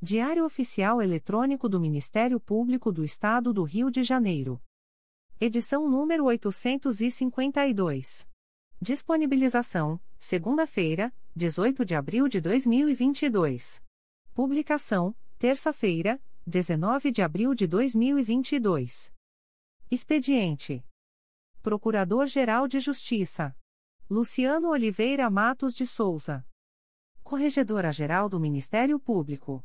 Diário Oficial Eletrônico do Ministério Público do Estado do Rio de Janeiro. Edição número 852. Disponibilização: segunda-feira, 18 de abril de 2022. Publicação: terça-feira, 19 de abril de 2022. Expediente: Procurador-Geral de Justiça Luciano Oliveira Matos de Souza. Corregedora-Geral do Ministério Público.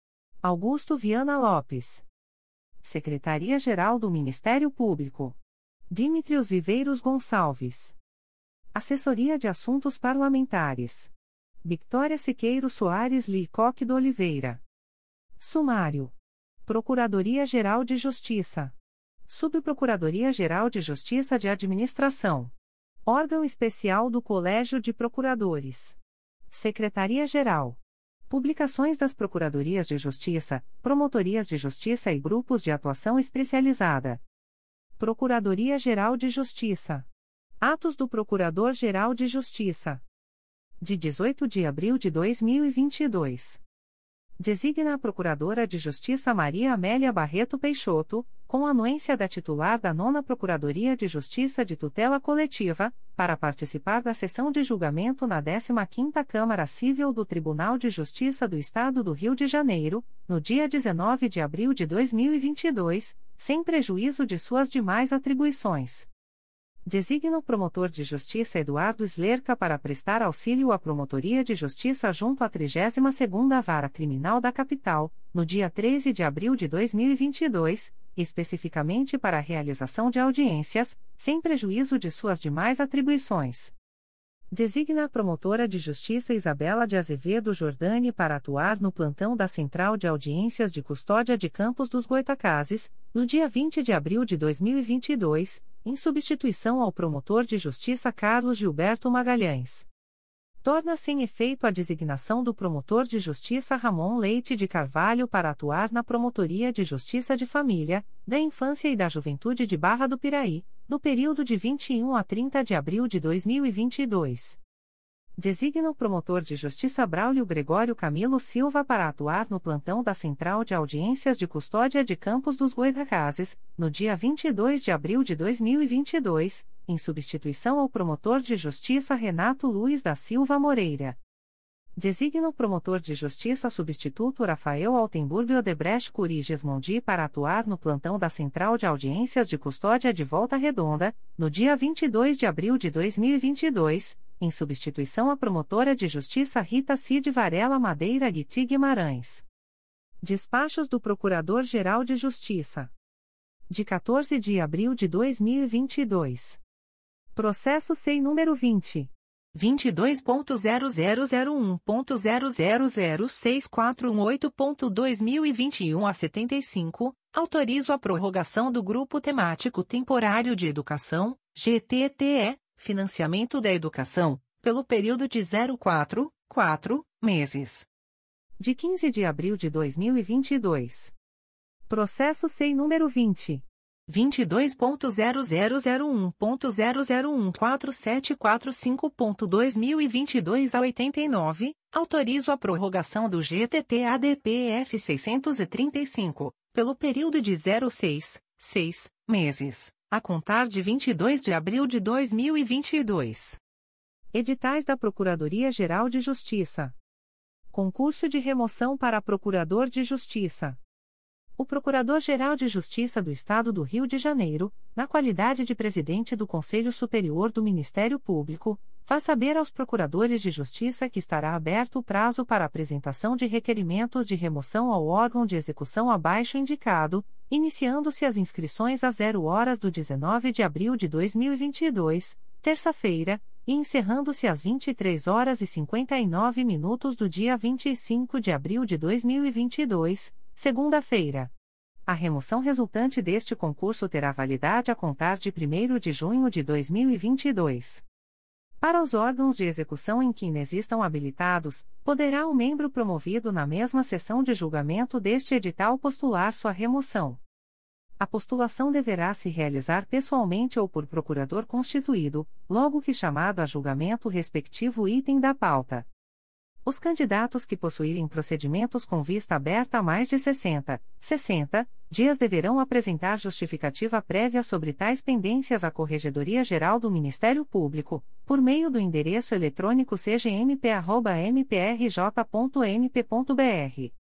Augusto Viana Lopes. Secretaria-Geral do Ministério Público. Dimitrios Viveiros Gonçalves. Assessoria de Assuntos Parlamentares. Victoria Siqueiro Soares Licoque do Oliveira. Sumário. Procuradoria-Geral de Justiça. Subprocuradoria-Geral de Justiça de Administração. Órgão Especial do Colégio de Procuradores. Secretaria-Geral. Publicações das Procuradorias de Justiça, Promotorias de Justiça e Grupos de Atuação Especializada. Procuradoria-Geral de Justiça. Atos do Procurador-Geral de Justiça. De 18 de abril de 2022. Designa a Procuradora de Justiça Maria Amélia Barreto Peixoto, com anuência da titular da Nona Procuradoria de Justiça de Tutela Coletiva, para participar da sessão de julgamento na 15ª Câmara Civil do Tribunal de Justiça do Estado do Rio de Janeiro, no dia 19 de abril de 2022, sem prejuízo de suas demais atribuições. Designa o promotor de justiça Eduardo Slerca para prestar auxílio à Promotoria de Justiça junto à 32ª Vara Criminal da Capital, no dia 13 de abril de 2022, especificamente para a realização de audiências, sem prejuízo de suas demais atribuições. Designa a promotora de justiça Isabela de Azevedo Jordani para atuar no plantão da Central de Audiências de Custódia de Campos dos Goitacazes, no dia 20 de abril de 2022, em substituição ao promotor de justiça Carlos Gilberto Magalhães. Torna-se em efeito a designação do promotor de justiça Ramon Leite de Carvalho para atuar na Promotoria de Justiça de Família, da Infância e da Juventude de Barra do Piraí, no período de 21 a 30 de abril de 2022. Designa o promotor de justiça Braulio Gregório Camilo Silva para atuar no plantão da Central de Audiências de Custódia de Campos dos Goitacazes, no dia 22 de abril de 2022, em substituição ao promotor de justiça Renato Luiz da Silva Moreira. Designa o promotor de justiça substituto Rafael Altenburg Odebrecht Curi Gesmondi para atuar no plantão da Central de Audiências de Custódia de Volta Redonda, no dia 22 de abril de 2022, em substituição à promotora de justiça Rita Cid Varela Madeira Guiti Guimarães. Despachos do Procurador-Geral de Justiça. De 14 de abril de 2022. Processo SEI número 20. 22.0001.0006418.2021 a 75, autorizo a prorrogação do Grupo Temático Temporário de Educação, GTTE, Financiamento da Educação, pelo período de 04, 4 meses. De 15 de abril de 2022. Processo SEI número 20. 22.0001.0014745.2022 a 89, autorizo a prorrogação do GTT-ADPF 635, pelo período de 06, 6 meses, a contar de 22 de abril de 2022. Editais da Procuradoria-Geral de Justiça. Concurso de remoção para Procurador de Justiça. O Procurador-Geral de Justiça do Estado do Rio de Janeiro, na qualidade de presidente do Conselho Superior do Ministério Público, faz saber aos procuradores de justiça que estará aberto o prazo para apresentação de requerimentos de remoção ao órgão de execução abaixo indicado, iniciando-se as inscrições às 0 horas do 19 de abril de 2022, terça-feira, e encerrando-se às 23 horas e 59 minutos do dia 25 de abril de 2022, segunda-feira. A remoção resultante deste concurso terá validade a contar de 1 de junho de 2022. Para os órgãos de execução em que inexistam habilitados, poderá o membro promovido na mesma sessão de julgamento deste edital postular sua remoção. A postulação deverá se realizar pessoalmente ou por procurador constituído, logo que chamado a julgamento o respectivo item da pauta. Os candidatos que possuírem procedimentos com vista aberta há mais de 60, 60 dias deverão apresentar justificativa prévia sobre tais pendências à Corregedoria Geral do Ministério Público, por meio do endereço eletrônico cgmp@mprj.mp.br.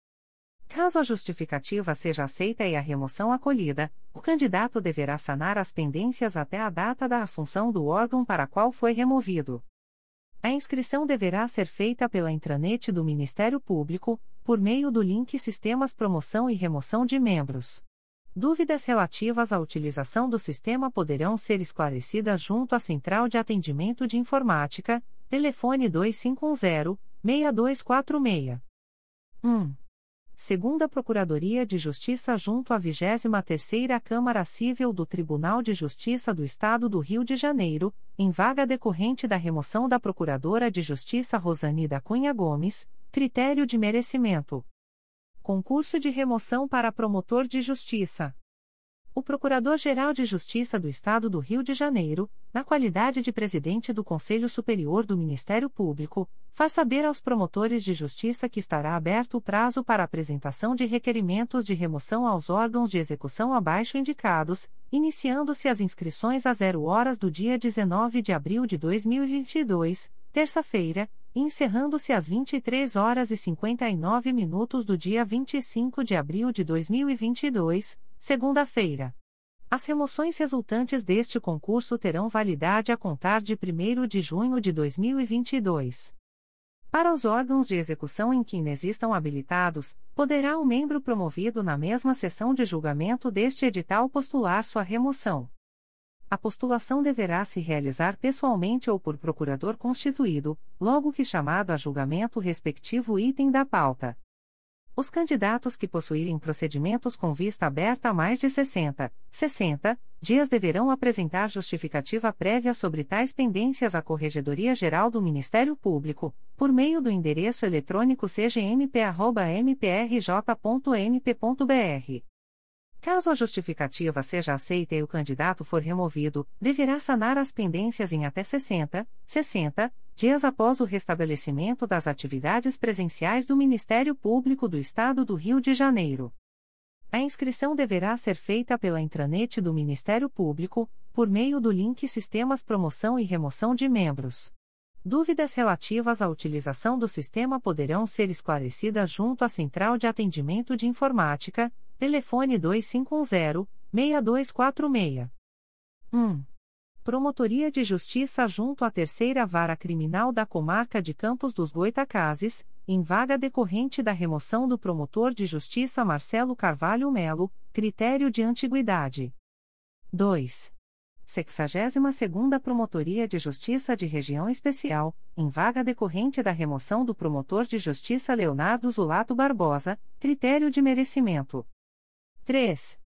Caso a justificativa seja aceita e a remoção acolhida, o candidato deverá sanar as pendências até a data da assunção do órgão para qual foi removido. A inscrição deverá ser feita pela intranet do Ministério Público, por meio do link Sistemas Promoção e Remoção de Membros. Dúvidas relativas à utilização do sistema poderão ser esclarecidas junto à Central de Atendimento de Informática, telefone 2510-6246. 1 segunda Procuradoria de Justiça junto à 23ª Câmara Civil do Tribunal de Justiça do Estado do Rio de Janeiro, em vaga decorrente da remoção da Procuradora de Justiça Rosani da Cunha Gomes, critério de merecimento. Concurso de remoção para promotor de justiça. O Procurador-Geral de Justiça do Estado do Rio de Janeiro, na qualidade de presidente do Conselho Superior do Ministério Público, faz saber aos promotores de justiça que estará aberto o prazo para apresentação de requerimentos de remoção aos órgãos de execução abaixo indicados, iniciando-se as inscrições às 0 horas do dia 19 de abril de 2022, terça-feira, encerrando-se às 23 horas e 59 minutos do dia 25 de abril de 2022 segunda-feira. As remoções resultantes deste concurso terão validade a contar de 1 de junho de 2022. Para os órgãos de execução em que inexistam habilitados, poderá o membro promovido na mesma sessão de julgamento deste edital postular sua remoção. A postulação deverá se realizar pessoalmente ou por procurador constituído, logo que chamado a julgamento respectivo item da pauta. Os candidatos que possuírem procedimentos com vista aberta há mais de 60, 60 dias deverão apresentar justificativa prévia sobre tais pendências à Corregedoria Geral do Ministério Público, por meio do endereço eletrônico cgmp@mprj.mp.br. Caso a justificativa seja aceita e o candidato for removido, deverá sanar as pendências em até 60, 60 dias após o restabelecimento das atividades presenciais do Ministério Público do Estado do Rio de Janeiro. A inscrição deverá ser feita pela intranet do Ministério Público, por meio do link Sistemas Promoção e Remoção de Membros. Dúvidas relativas à utilização do sistema poderão ser esclarecidas junto à Central de Atendimento de Informática, telefone 2510-6246. 1. Promotoria de Justiça junto à Terceira Vara Criminal da Comarca de Campos dos Goitacazes, em vaga decorrente da remoção do promotor de justiça Marcelo Carvalho Melo, critério de antiguidade. 2. 62ª Promotoria de Justiça de Região Especial, em vaga decorrente da remoção do promotor de justiça Leonardo Zulato Barbosa, critério de merecimento. 3.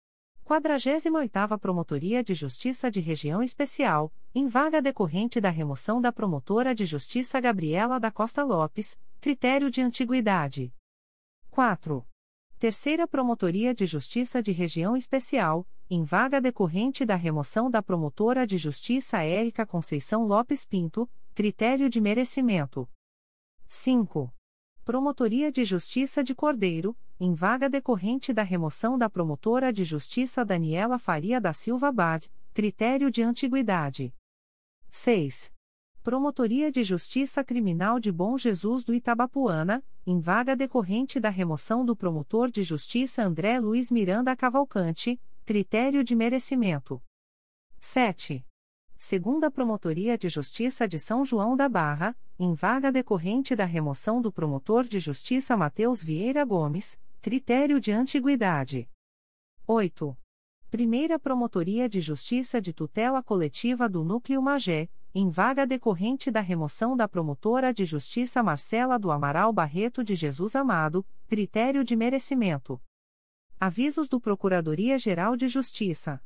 48ª Promotoria de Justiça de Região Especial, em vaga decorrente da remoção da promotora de justiça Gabriela da Costa Lopes, critério de antiguidade. 4. Terceira Promotoria de Justiça de Região Especial, em vaga decorrente da remoção da promotora de justiça Érica Conceição Lopes Pinto, critério de merecimento. 5. Promotoria de Justiça de Cordeiro, em vaga decorrente da remoção da promotora de justiça Daniela Faria da Silva Bard, critério de antiguidade. 6. Promotoria de Justiça Criminal de Bom Jesus do Itabapuana, em vaga decorrente da remoção do promotor de justiça André Luiz Miranda Cavalcante, critério de merecimento. 7. Segunda Promotoria de Justiça de São João da Barra, em vaga decorrente da remoção do promotor de justiça Matheus Vieira Gomes, critério de antiguidade. 8. Primeira Promotoria de Justiça de Tutela Coletiva do Núcleo Magé, em vaga decorrente da remoção da promotora de justiça Marcela do Amaral Barreto de Jesus Amado, critério de merecimento. Avisos do Procuradoria-Geral de Justiça.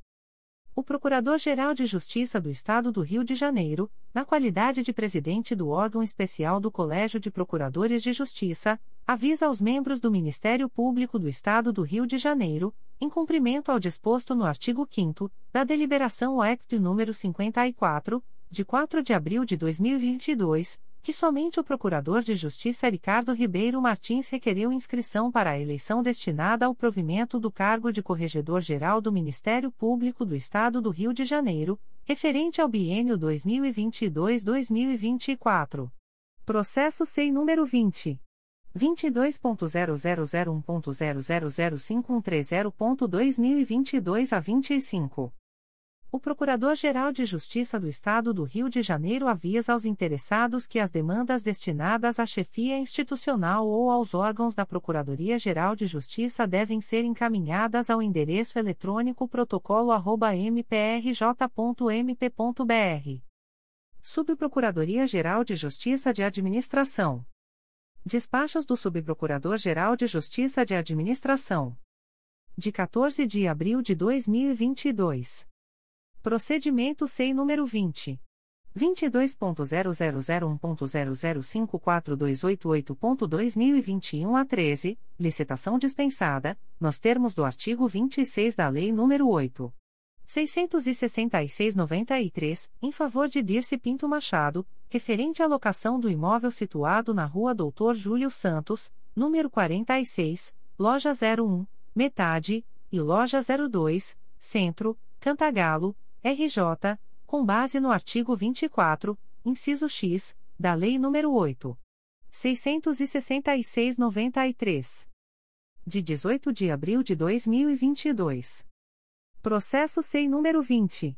O Procurador-Geral de Justiça do Estado do Rio de Janeiro, na qualidade de presidente do órgão especial do Colégio de Procuradores de Justiça, avisa aos membros do Ministério Público do Estado do Rio de Janeiro, em cumprimento ao disposto no artigo 5 da Deliberação OECT número 54, de 4 de abril de 2022, que somente o Procurador de Justiça Ricardo Ribeiro Martins requeriu inscrição para a eleição destinada ao provimento do cargo de Corregedor-Geral do Ministério Público do Estado do Rio de Janeiro, referente ao biênio 2022-2024. Processo SEI número 20. 22.0001.0005130.2022 a 25. O Procurador-Geral de Justiça do Estado do Rio de Janeiro avisa aos interessados que as demandas destinadas à chefia institucional ou aos órgãos da Procuradoria-Geral de Justiça devem ser encaminhadas ao endereço eletrônico protocolo@mprj.mp.br. Subprocuradoria-Geral de Justiça de Administração. Despachos do Subprocurador-Geral de Justiça de Administração. De 14 de abril de 2022. Procedimento SEI número 20. 22.0001.0054288.2021 a 13, licitação dispensada, nos termos do artigo 26 da Lei nº 8. 666-93, em favor de Dirce Pinto Machado, referente à locação do imóvel situado na Rua Doutor Júlio Santos, número 46, Loja 01, Metade, e Loja 02, Centro, Cantagalo, RJ, com base no artigo 24, inciso X, da Lei nº 8. 666-93. De 18 de abril de 2022. Processo SEI número 20.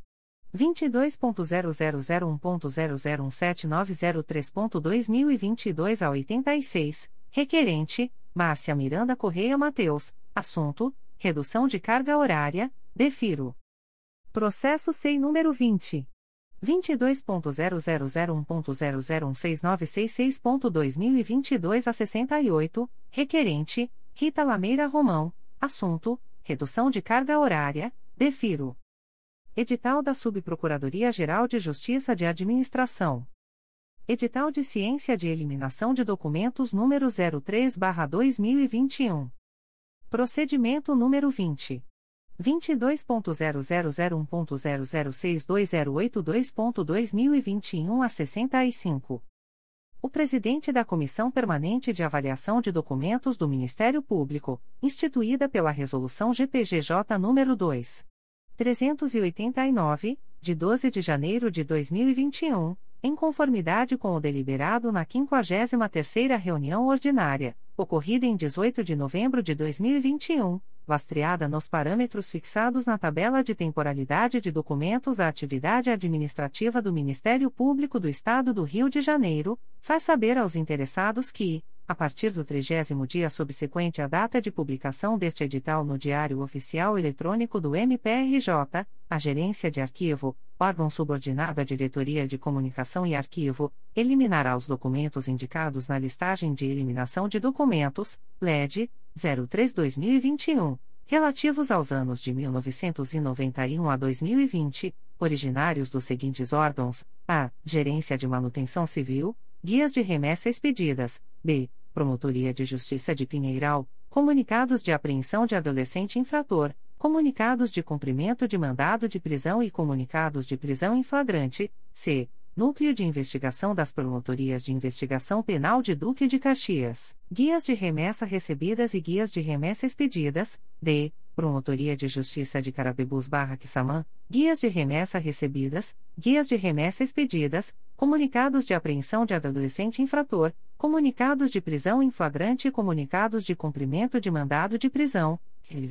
22.0001.0017903.2022 a 86, requerente, Márcia Miranda Correia Mateus, assunto, redução de carga horária, defiro. Processo SEI número 20. 22.0001.0016966.2022 a 68, requerente, Rita Lameira Romão, assunto, redução de carga horária, defiro. Edital da Subprocuradoria-Geral de Justiça de Administração. Edital de Ciência de Eliminação de Documentos número 03/2021. Procedimento número 20 22.0001.0062082.2021 a 65. O presidente da Comissão Permanente de Avaliação de Documentos do Ministério Público, instituída pela Resolução GPGJ nº 2. 389, de 12 de janeiro de 2021, em conformidade com o deliberado na 53ª reunião ordinária, ocorrida em 18 de novembro de 2021, lastreada nos parâmetros fixados na tabela de temporalidade de documentos da atividade administrativa do Ministério Público do Estado do Rio de Janeiro, faz saber aos interessados que, a partir do trigésimo dia subsequente à data de publicação deste edital no Diário Oficial Eletrônico do MPRJ, a Gerência de Arquivo, órgão subordinado à Diretoria de Comunicação e Arquivo, eliminará os documentos indicados na listagem de eliminação de documentos, LED, 03-2021, relativos aos anos de 1991 a 2020, originários dos seguintes órgãos: a. Gerência de Manutenção Civil, Guias de Remessa Expedidas, b. Promotoria de Justiça de Pinheiral, Comunicados de Apreensão de Adolescente Infrator, comunicados de cumprimento de mandado de prisão e comunicados de prisão em flagrante, c. Núcleo de Investigação das Promotorias de Investigação Penal de Duque de Caxias, guias de remessa recebidas e guias de remessa expedidas, d. Promotoria de Justiça de Carabebus Barra Quissamã, guias de remessa recebidas, guias de remessa expedidas, comunicados de apreensão de adolescente infrator, comunicados de prisão em flagrante e comunicados de cumprimento de mandado de prisão,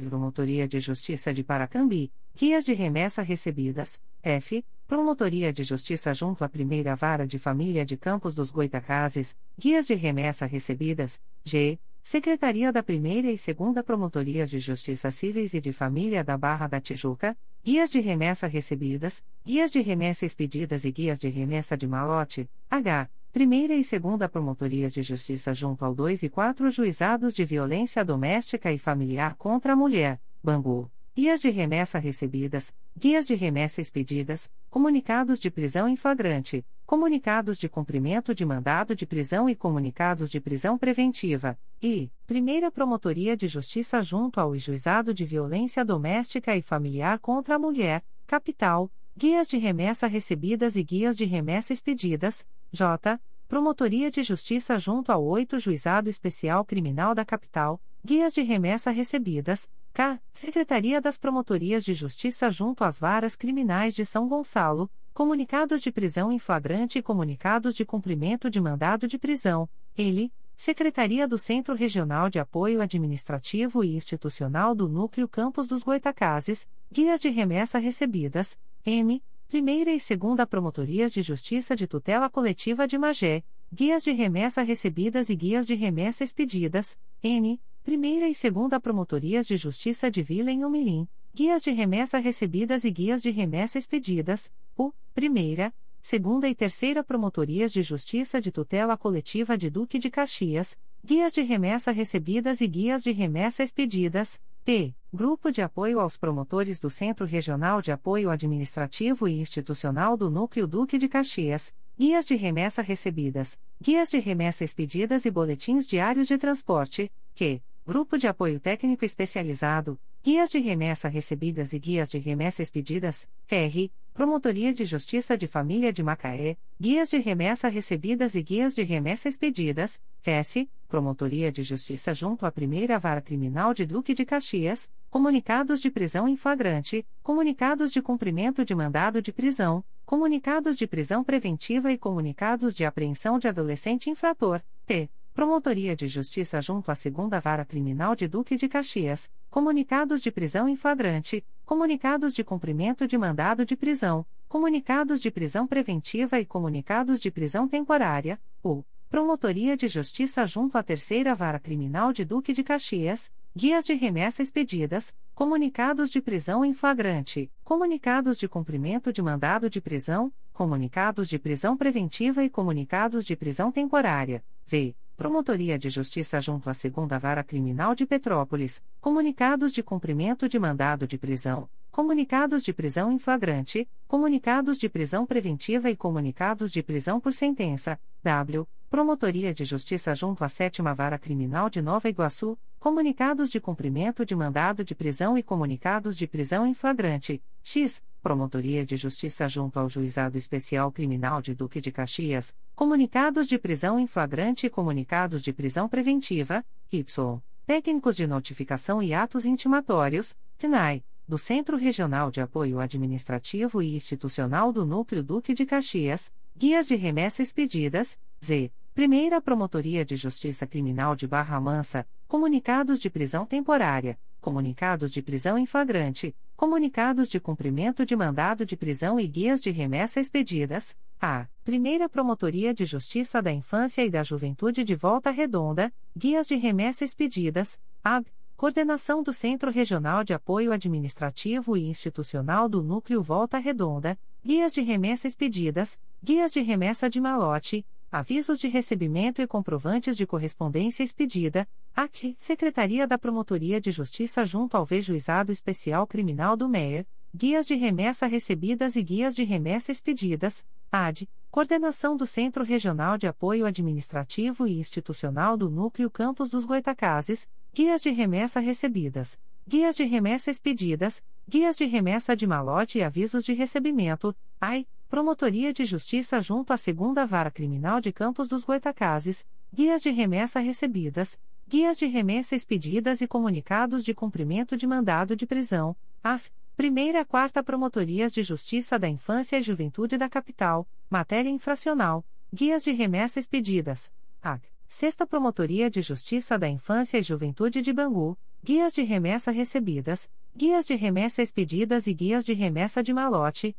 Promotoria de Justiça de Paracambi, guias de remessa recebidas, F. Promotoria de Justiça junto à Primeira Vara de Família de Campos dos Goitacazes, guias de remessa recebidas, G. Secretaria da Primeira e Segunda Promotorias de Justiça Cíveis e de Família da Barra da Tijuca, guias de remessa recebidas, guias de remessa expedidas e guias de remessa de malote, H. Primeira e Segunda Promotorias de Justiça junto ao 2 e 4 Juizados de Violência Doméstica e Familiar contra a Mulher, Bangu. Guias de remessa recebidas, guias de remessa expedidas, comunicados de prisão em flagrante, comunicados de cumprimento de mandado de prisão e comunicados de prisão preventiva, e Primeira Promotoria de Justiça junto ao Juizado de Violência Doméstica e Familiar contra a Mulher, Capital, guias de remessa recebidas e guias de remessa expedidas, J. Promotoria de Justiça junto ao 8 Juizado Especial Criminal da Capital, guias de remessa recebidas, K. Secretaria das Promotorias de Justiça junto às Varas Criminais de São Gonçalo, comunicados de prisão em flagrante e comunicados de cumprimento de mandado de prisão, ele, Secretaria do Centro Regional de Apoio Administrativo e Institucional do Núcleo Campos dos Goitacazes, guias de remessa recebidas, M. Primeira e Segunda Promotorias de Justiça de Tutela Coletiva de Magé, guias de remessa recebidas e guias de remessa expedidas, N. Primeira e Segunda Promotorias de Justiça de Vila em Umirim, guias de remessa recebidas e guias de remessa expedidas, U, Primeira, Segunda e Terceira Promotorias de Justiça de Tutela Coletiva de Duque de Caxias, guias de remessa recebidas e guias de remessa expedidas, P. Grupo de Apoio aos Promotores do Centro Regional de Apoio Administrativo e Institucional do Núcleo Duque de Caxias, guias de remessa recebidas, guias de remessa expedidas e boletins diários de transporte, Q. Grupo de Apoio Técnico Especializado, Guias de Remessa Recebidas e Guias de Remessa Expedidas, PR, Promotoria de Justiça de Família de Macaé, Guias de Remessa Recebidas e Guias de Remessa Expedidas, FES, Promotoria de Justiça junto à Primeira Vara Criminal de Duque de Caxias, Comunicados de Prisão em Flagrante, Comunicados de Cumprimento de Mandado de Prisão, Comunicados de Prisão Preventiva e Comunicados de Apreensão de Adolescente Infrator, T. Promotoria de Justiça junto à Segunda Vara Criminal de Duque de Caxias, comunicados de prisão em flagrante, comunicados de cumprimento de mandado de prisão, comunicados de prisão preventiva e comunicados de prisão temporária, ou Promotoria de Justiça junto à Terceira Vara Criminal de Duque de Caxias, guias de remessa expedidas, comunicados de prisão em flagrante, comunicados de cumprimento de mandado de prisão, comunicados de prisão preventiva e comunicados de prisão temporária, v. Promotoria de Justiça junto à Segunda Vara Criminal de Petrópolis, comunicados de cumprimento de mandado de prisão, comunicados de prisão em flagrante, comunicados de prisão preventiva e comunicados de prisão por sentença, W. Promotoria de Justiça junto à Sétima Vara Criminal de Nova Iguaçu, comunicados de cumprimento de mandado de prisão e comunicados de prisão em flagrante, X. Promotoria de Justiça junto ao Juizado Especial Criminal de Duque de Caxias, comunicados de prisão em flagrante e comunicados de prisão preventiva, Y. Técnicos de notificação e atos intimatórios, TNAI, do Centro Regional de Apoio Administrativo e Institucional do Núcleo Duque de Caxias, guias de remessa expedidas, Z. Primeira Promotoria de Justiça Criminal de Barra Mansa, comunicados de prisão temporária, comunicados de prisão em flagrante, comunicados de cumprimento de mandado de prisão e guias de remessa expedidas, a. Primeira Promotoria de Justiça da Infância e da Juventude de Volta Redonda, guias de remessa expedidas, a. Coordenação do Centro Regional de Apoio Administrativo e Institucional do Núcleo Volta Redonda, guias de remessa expedidas, guias de remessa de malote, avisos de recebimento e comprovantes de correspondência expedida, aqui, Secretaria da Promotoria de Justiça junto ao Vejuizado Especial Criminal do MEIR, guias de remessa recebidas e guias de remessa expedidas, AD, Coordenação do Centro Regional de Apoio Administrativo e Institucional do Núcleo Campos dos Goitacazes, guias de remessa recebidas, guias de remessa expedidas, guias de remessa de malote e avisos de recebimento, AI, Promotoria de Justiça junto à Segunda Vara Criminal de Campos dos Goitacazes, guias de remessa recebidas, guias de remessa expedidas e comunicados de cumprimento de mandado de prisão, AF, Primeira Quarta Promotorias de Justiça da Infância e Juventude da Capital, matéria infracional, guias de remessa expedidas, AC. Sexta Promotoria de Justiça da Infância e Juventude de Bangu, guias de remessa recebidas, guias de remessa expedidas e guias de remessa de malote,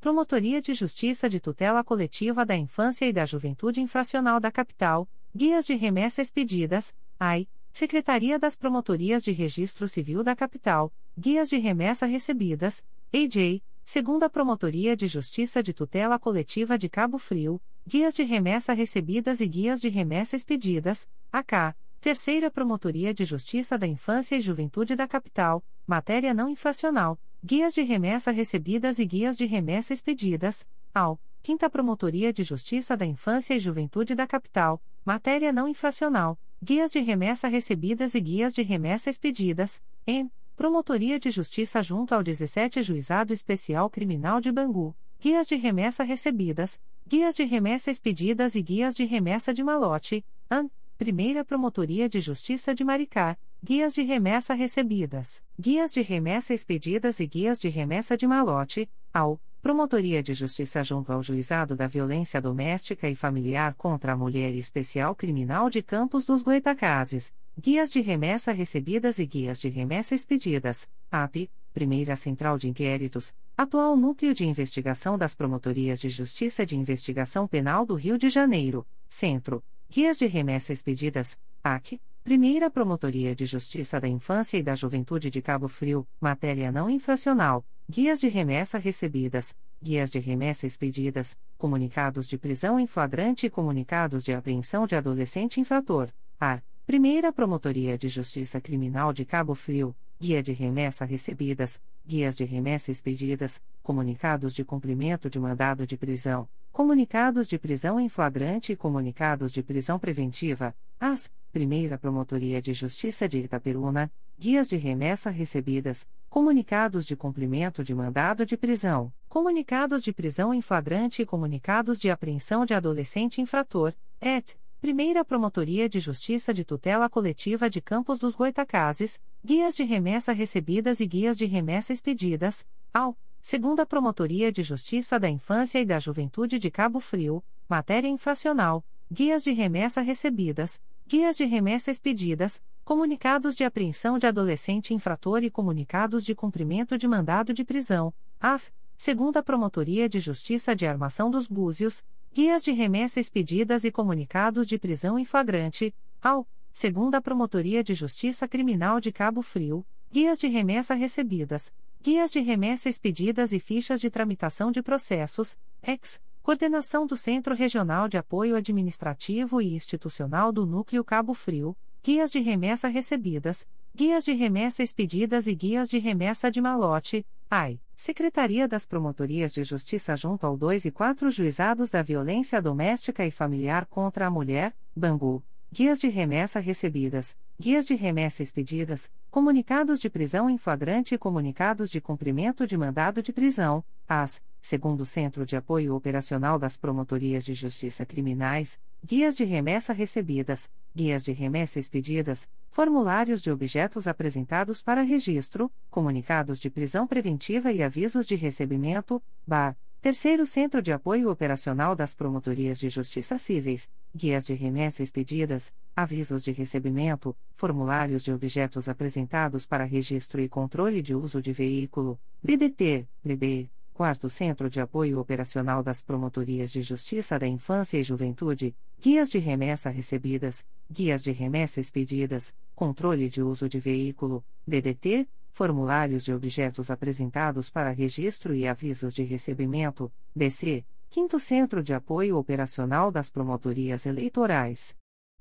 Promotoria de Justiça de Tutela Coletiva da Infância e da Juventude Infracional da Capital, guias de remessa expedidas, AI, Secretaria das Promotorias de Registro Civil da Capital, guias de remessa recebidas, AJ, Segunda Promotoria de Justiça de Tutela Coletiva de Cabo Frio, guias de remessa recebidas e guias de remessa expedidas, AK, Terceira Promotoria de Justiça da Infância e Juventude da Capital, matéria não infracional, guias de remessa recebidas e guias de remessa expedidas, AU, Quinta Promotoria de Justiça da Infância e Juventude da Capital, matéria não infracional, guias de remessa recebidas e guias de remessa expedidas, em Promotoria de Justiça junto ao 17 Juizado Especial Criminal de Bangu, guias de remessa recebidas, guias de remessa expedidas e guias de remessa de malote, AN, Primeira Promotoria de Justiça de Maricá, guias de remessa recebidas, guias de remessa expedidas e guias de remessa de malote, ao Promotoria de Justiça junto ao Juizado da Violência Doméstica e Familiar contra a Mulher e Especial Criminal de Campos dos Goitacazes, Guias de Remessa Recebidas e Guias de Remessa Expedidas, AP, Primeira Central de Inquéritos, atual Núcleo de Investigação das Promotorias de Justiça de Investigação Penal do Rio de Janeiro, Centro, Guias de Remessa Expedidas, AC, Primeira Promotoria de Justiça da Infância e da Juventude de Cabo Frio, matéria não infracional, guias de remessa recebidas, guias de remessa expedidas, comunicados de prisão em flagrante e comunicados de apreensão de adolescente infrator, a. Primeira Promotoria de Justiça Criminal de Cabo Frio, Guia de Remessa Recebidas, Guias de Remessa Expedidas, Comunicados de Cumprimento de Mandado de Prisão, Comunicados de Prisão em Flagrante e Comunicados de Prisão Preventiva, AS, Primeira Promotoria de Justiça de Itaperuna, Guias de Remessa Recebidas, Comunicados de Cumprimento de Mandado de Prisão, Comunicados de Prisão em Flagrante e Comunicados de Apreensão de Adolescente Infrator, ET. Primeira Promotoria de Justiça de Tutela Coletiva de Campos dos Goitacazes, guias de remessa recebidas e guias de remessa expedidas, ao Segunda Promotoria de Justiça da Infância e da Juventude de Cabo Frio, matéria infracional, guias de remessa recebidas, guias de remessa expedidas, comunicados de apreensão de adolescente infrator e comunicados de cumprimento de mandado de prisão, AF, Segunda Promotoria de Justiça de Armação dos Búzios, Guias de remessa expedidas e comunicados de prisão em flagrante, ao, segunda Promotoria de Justiça Criminal de Cabo Frio, guias de remessa recebidas, guias de remessa expedidas e fichas de tramitação de processos, ex, coordenação do Centro Regional de Apoio Administrativo e Institucional do Núcleo Cabo Frio, guias de remessa recebidas, guias de remessa expedidas e guias de remessa de malote, AI. Secretaria das Promotorias de Justiça junto ao 2 e 4 Juizados da Violência Doméstica e Familiar contra a Mulher, Bangu. Guias de remessa recebidas, guias de remessa expedidas, comunicados de prisão em flagrante e comunicados de cumprimento de mandado de prisão, AS, segundo o Centro de Apoio Operacional das Promotorias de Justiça Criminais, guias de remessa recebidas, guias de remessa expedidas, formulários de objetos apresentados para registro, comunicados de prisão preventiva e avisos de recebimento, BAR Terceiro Centro de Apoio Operacional das Promotorias de Justiça Cíveis, guias de remessa expedidas, avisos de recebimento, formulários de objetos apresentados para registro e controle de uso de veículo, BDT, BB, Quarto Centro de Apoio Operacional das Promotorias de Justiça da Infância e Juventude, guias de remessa recebidas, guias de remessa expedidas, controle de uso de veículo, BDT, formulários de objetos apresentados para registro e avisos de recebimento, BC, Quinto Centro de Apoio Operacional das Promotorias Eleitorais.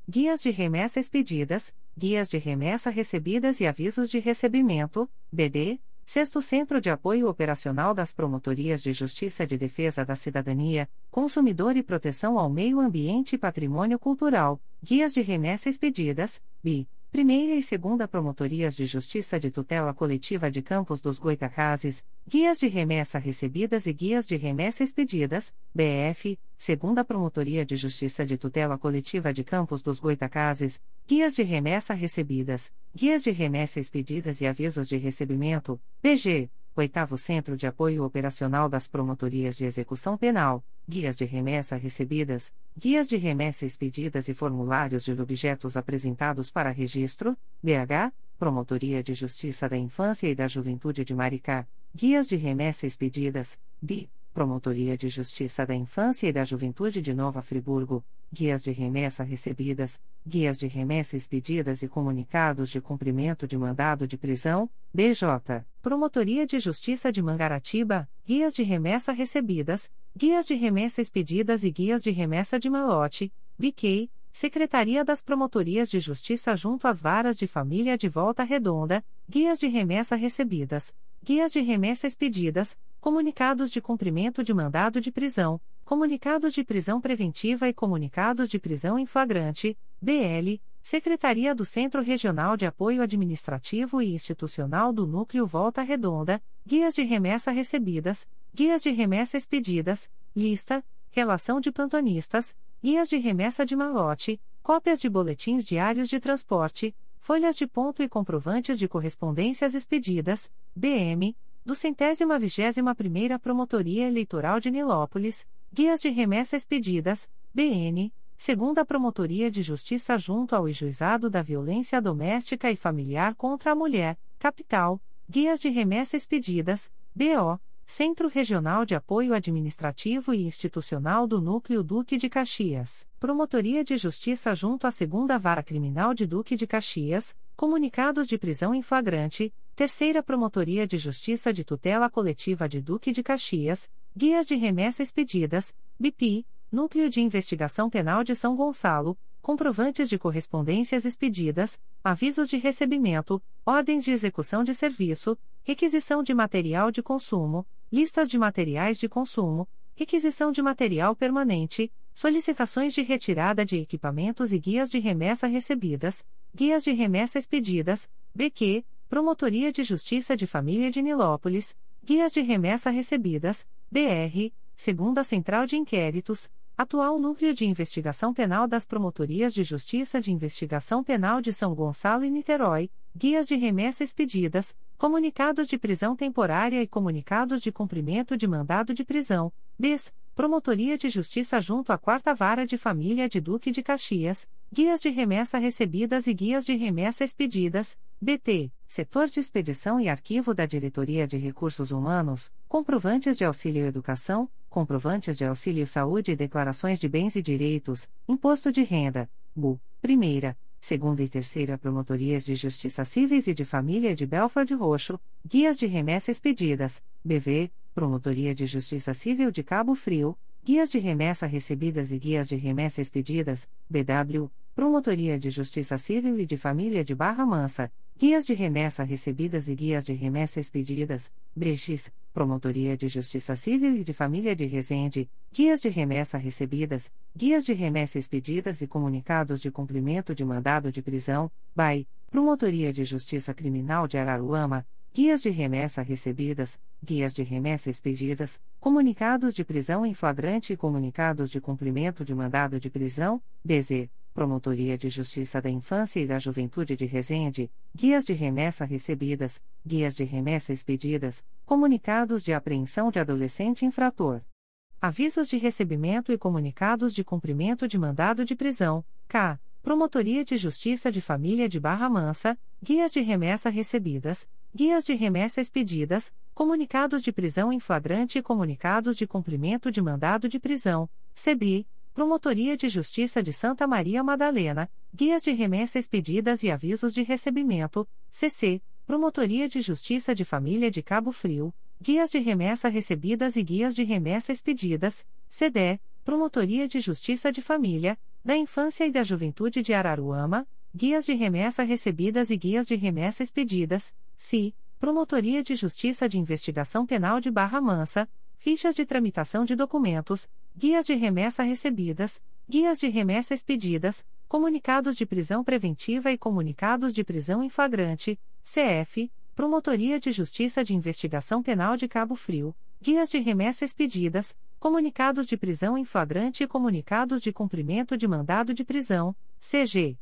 Guias de remessa expedidas, guias de remessa recebidas e avisos de recebimento, BD, Sexto Centro de Apoio Operacional das Promotorias de Justiça de Defesa da Cidadania, Consumidor e Proteção ao Meio Ambiente e Patrimônio Cultural, Guias de Remessa Expedidas, BI, Primeira e Segunda Promotorias de Justiça de Tutela Coletiva de Campos dos Goitacazes, Guias de Remessa Recebidas e Guias de Remessa Expedidas, BF, Segunda Promotoria de Justiça de Tutela Coletiva de Campos dos Goitacazes, Guias de Remessa Recebidas, Guias de Remessa Expedidas e Avisos de Recebimento, BG, Oitavo Centro de Apoio Operacional das Promotorias de Execução Penal, Guias de Remessa Recebidas, Guias de Remessa Expedidas e Formulários de Objetos apresentados para registro, BH, Promotoria de Justiça da Infância e da Juventude de Maricá, Guias de Remessa Expedidas, BI, Promotoria de Justiça da Infância e da Juventude de Nova Friburgo, guias de remessa recebidas, guias de remessa expedidas e comunicados de cumprimento de mandado de prisão, BJ, Promotoria de Justiça de Mangaratiba, guias de remessa recebidas, guias de remessa expedidas e guias de remessa de malote, BQ, Secretaria das Promotorias de Justiça junto às varas de família de Volta Redonda, guias de remessa recebidas, guias de remessa expedidas, comunicados de cumprimento de mandado de prisão, comunicados de prisão preventiva e comunicados de prisão em flagrante, BL, Secretaria do Centro Regional de Apoio Administrativo e Institucional do Núcleo Volta Redonda, guias de remessa recebidas, guias de remessa expedidas, lista, relação de plantonistas, guias de remessa de malote, cópias de boletins diários de transporte, folhas de ponto e comprovantes de correspondências expedidas, BM, do centésima vigésima primeira Promotoria Eleitoral de Nilópolis, Guias de Remessa Expedidas, BN, segunda Promotoria de Justiça junto ao Juizado da Violência Doméstica e Familiar contra a Mulher, Capital, Guias de Remessa Expedidas, BO, Centro Regional de Apoio Administrativo e Institucional do Núcleo Duque de Caxias, Promotoria de Justiça junto à Segunda Vara Criminal de Duque de Caxias, Comunicados de Prisão em Flagrante, Terceira Promotoria de Justiça de Tutela Coletiva de Duque de Caxias, Guias de Remessa Expedidas, BIP, Núcleo de Investigação Penal de São Gonçalo, comprovantes de correspondências expedidas, avisos de recebimento, ordens de execução de serviço, requisição de material de consumo, listas de materiais de consumo, requisição de material permanente, solicitações de retirada de equipamentos e guias de remessa recebidas, guias de remessa expedidas, BQ, Promotoria de Justiça de Família de Nilópolis, Guias de Remessa Recebidas, BR, Segunda Central de Inquéritos, Atual Núcleo de Investigação Penal das Promotorias de Justiça de Investigação Penal de São Gonçalo e Niterói, Guias de Remessa Expedidas, Comunicados de Prisão Temporária e Comunicados de Cumprimento de Mandado de Prisão, BES, Promotoria de Justiça junto à Quarta Vara de Família de Duque de Caxias, Guias de Remessa Recebidas e Guias de Remessa Expedidas, BT, Setor de Expedição e Arquivo da Diretoria de Recursos Humanos, comprovantes de auxílio educação, comprovantes de auxílio saúde e declarações de bens e direitos, imposto de renda, BU, primeira, segunda e terceira Promotorias de Justiça Cíveis e de Família de Belford Roxo, Guias de Remessa Expedidas, BV, Promotoria de Justiça Civil de Cabo Frio, Guias de Remessa Recebidas e Guias de Remessa Expedidas, BW, Promotoria de Justiça Civil e de Família de Barra Mansa, Guias de Remessa Recebidas e Guias de Remessa Expedidas, Breches, Promotoria de Justiça Civil e de Família de Resende, Guias de Remessa Recebidas, Guias de Remessa Expedidas e Comunicados de Cumprimento de Mandado de Prisão, BAI, Promotoria de Justiça Criminal de Araruama, Guias de remessa recebidas, guias de remessa expedidas, comunicados de prisão em flagrante e comunicados de cumprimento de mandado de prisão, BZ, Promotoria de Justiça da Infância e da Juventude de Resende, guias de remessa recebidas, guias de remessa expedidas, comunicados de apreensão de adolescente infrator. Avisos de recebimento e comunicados de cumprimento de mandado de prisão, K. Promotoria de Justiça de Família de Barra Mansa, guias de remessa recebidas, guias de remessa expedidas, comunicados de prisão em flagrante e comunicados de cumprimento de mandado de prisão, CEBI, Promotoria de Justiça de Santa Maria Madalena, guias de remessa expedidas e avisos de recebimento, CC, Promotoria de Justiça de Família de Cabo Frio, guias de remessa recebidas e guias de remessa expedidas, CD, Promotoria de Justiça de Família, da Infância e da Juventude de Araruama, guias de remessa recebidas e guias de remessa expedidas, CI, Promotoria de Justiça de Investigação Penal de Barra Mansa, fichas de tramitação de documentos, guias de remessa recebidas, guias de remessa expedidas, comunicados de prisão preventiva e comunicados de prisão em flagrante, CF, Promotoria de Justiça de Investigação Penal de Cabo Frio, guias de remessa expedidas, comunicados de prisão em flagrante e comunicados de cumprimento de mandado de prisão, CG.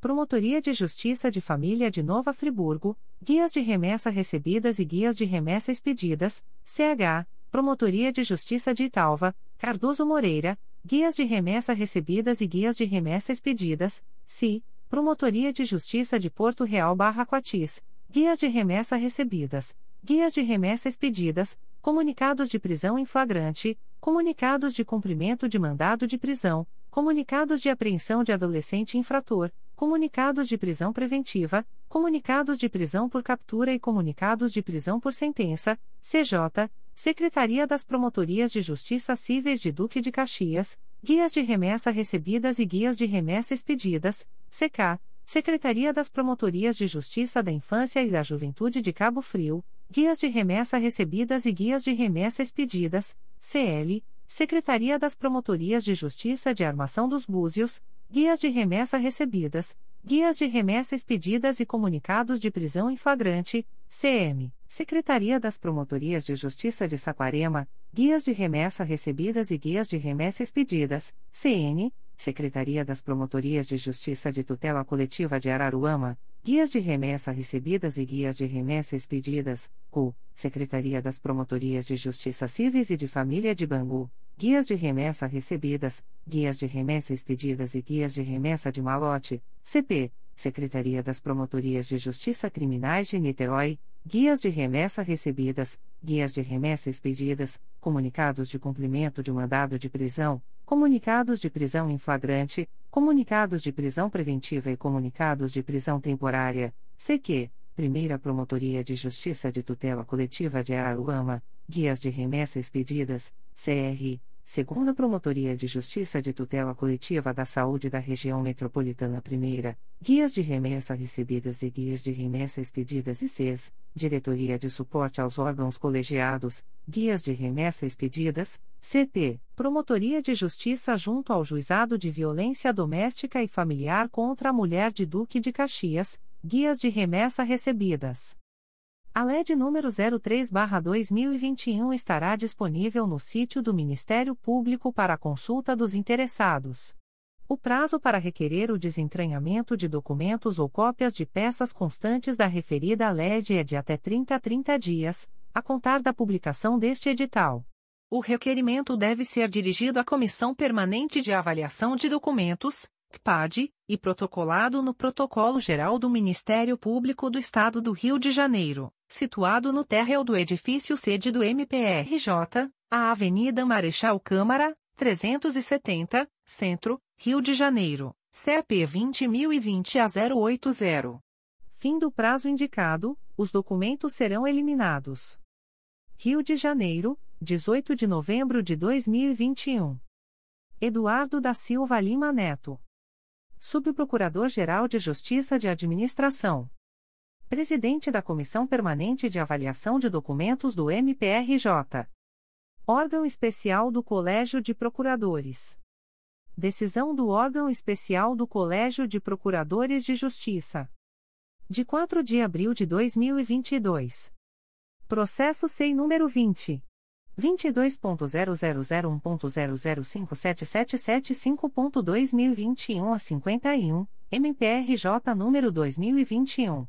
Promotoria de Justiça de Família de Nova Friburgo, guias de remessa recebidas e guias de remessa expedidas, CH, Promotoria de Justiça de Italva, Cardoso Moreira, guias de remessa recebidas e guias de remessa expedidas, CI, Promotoria de Justiça de Porto Real Barra Quatis, guias de remessa recebidas, guias de remessa expedidas, comunicados de prisão em flagrante, comunicados de cumprimento de mandado de prisão, comunicados de apreensão de adolescente infrator, comunicados de prisão preventiva, comunicados de prisão por captura e comunicados de prisão por sentença, CJ, Secretaria das Promotorias de Justiça Cíveis de Duque de Caxias, guias de remessa recebidas e guias de remessa expedidas, CK, Secretaria das Promotorias de Justiça da Infância e da Juventude de Cabo Frio, guias de remessa recebidas e guias de remessa expedidas, CL, Secretaria das Promotorias de Justiça de Armação dos Búzios, guias de remessa recebidas, guias de remessa expedidas e comunicados de prisão em flagrante, CM, Secretaria das Promotorias de Justiça de Saquarema, guias de remessa recebidas e guias de remessa expedidas, CN, Secretaria das Promotorias de Justiça de Tutela Coletiva de Araruama, guias de remessa recebidas e guias de remessa expedidas, CU, Secretaria das Promotorias de Justiça Civis e de Família de Bangu, guias de remessa recebidas, guias de remessa expedidas e guias de remessa de malote, CP, Secretaria das Promotorias de Justiça Criminais de Niterói, guias de remessa recebidas, guias de remessa expedidas, comunicados de cumprimento de mandado de prisão, comunicados de prisão em flagrante, comunicados de prisão preventiva e comunicados de prisão temporária, CQ, Primeira Promotoria de Justiça de Tutela Coletiva de Araruama, guias de remessa expedidas, CR, Segunda Promotoria de Justiça de Tutela Coletiva da Saúde da Região Metropolitana I, Guias de Remessa Recebidas e Guias de Remessa Expedidas e CES, Diretoria de Suporte aos Órgãos Colegiados, Guias de Remessa Expedidas, CT, Promotoria de Justiça junto ao Juizado de Violência Doméstica e Familiar contra a Mulher de Duque de Caxias, Guias de Remessa Recebidas. A LED número 03/2021 estará disponível no sítio do Ministério Público para consulta dos interessados. O prazo para requerer o desentranhamento de documentos ou cópias de peças constantes da referida LED é de até 30 a 30 dias, a contar da publicação deste edital. O requerimento deve ser dirigido à Comissão Permanente de Avaliação de Documentos, CPAD, e protocolado no Protocolo Geral do Ministério Público do Estado do Rio de Janeiro, situado no térreo do edifício sede do MPRJ, a Avenida Marechal Câmara, 370, Centro, Rio de Janeiro, CP 20020 a 080. Fim do prazo indicado, os documentos serão eliminados. Rio de Janeiro, 18 de novembro de 2021. Eduardo da Silva Lima Neto. Subprocurador-Geral de Justiça de Administração. Presidente da Comissão Permanente de Avaliação de Documentos do MPRJ. Órgão Especial do Colégio de Procuradores. Decisão do Órgão Especial do Colégio de Procuradores de Justiça. De 4 de abril de 2022. Processo SEI número 20. 22.0001.0057775.2021 a 51, MPRJ número 2021.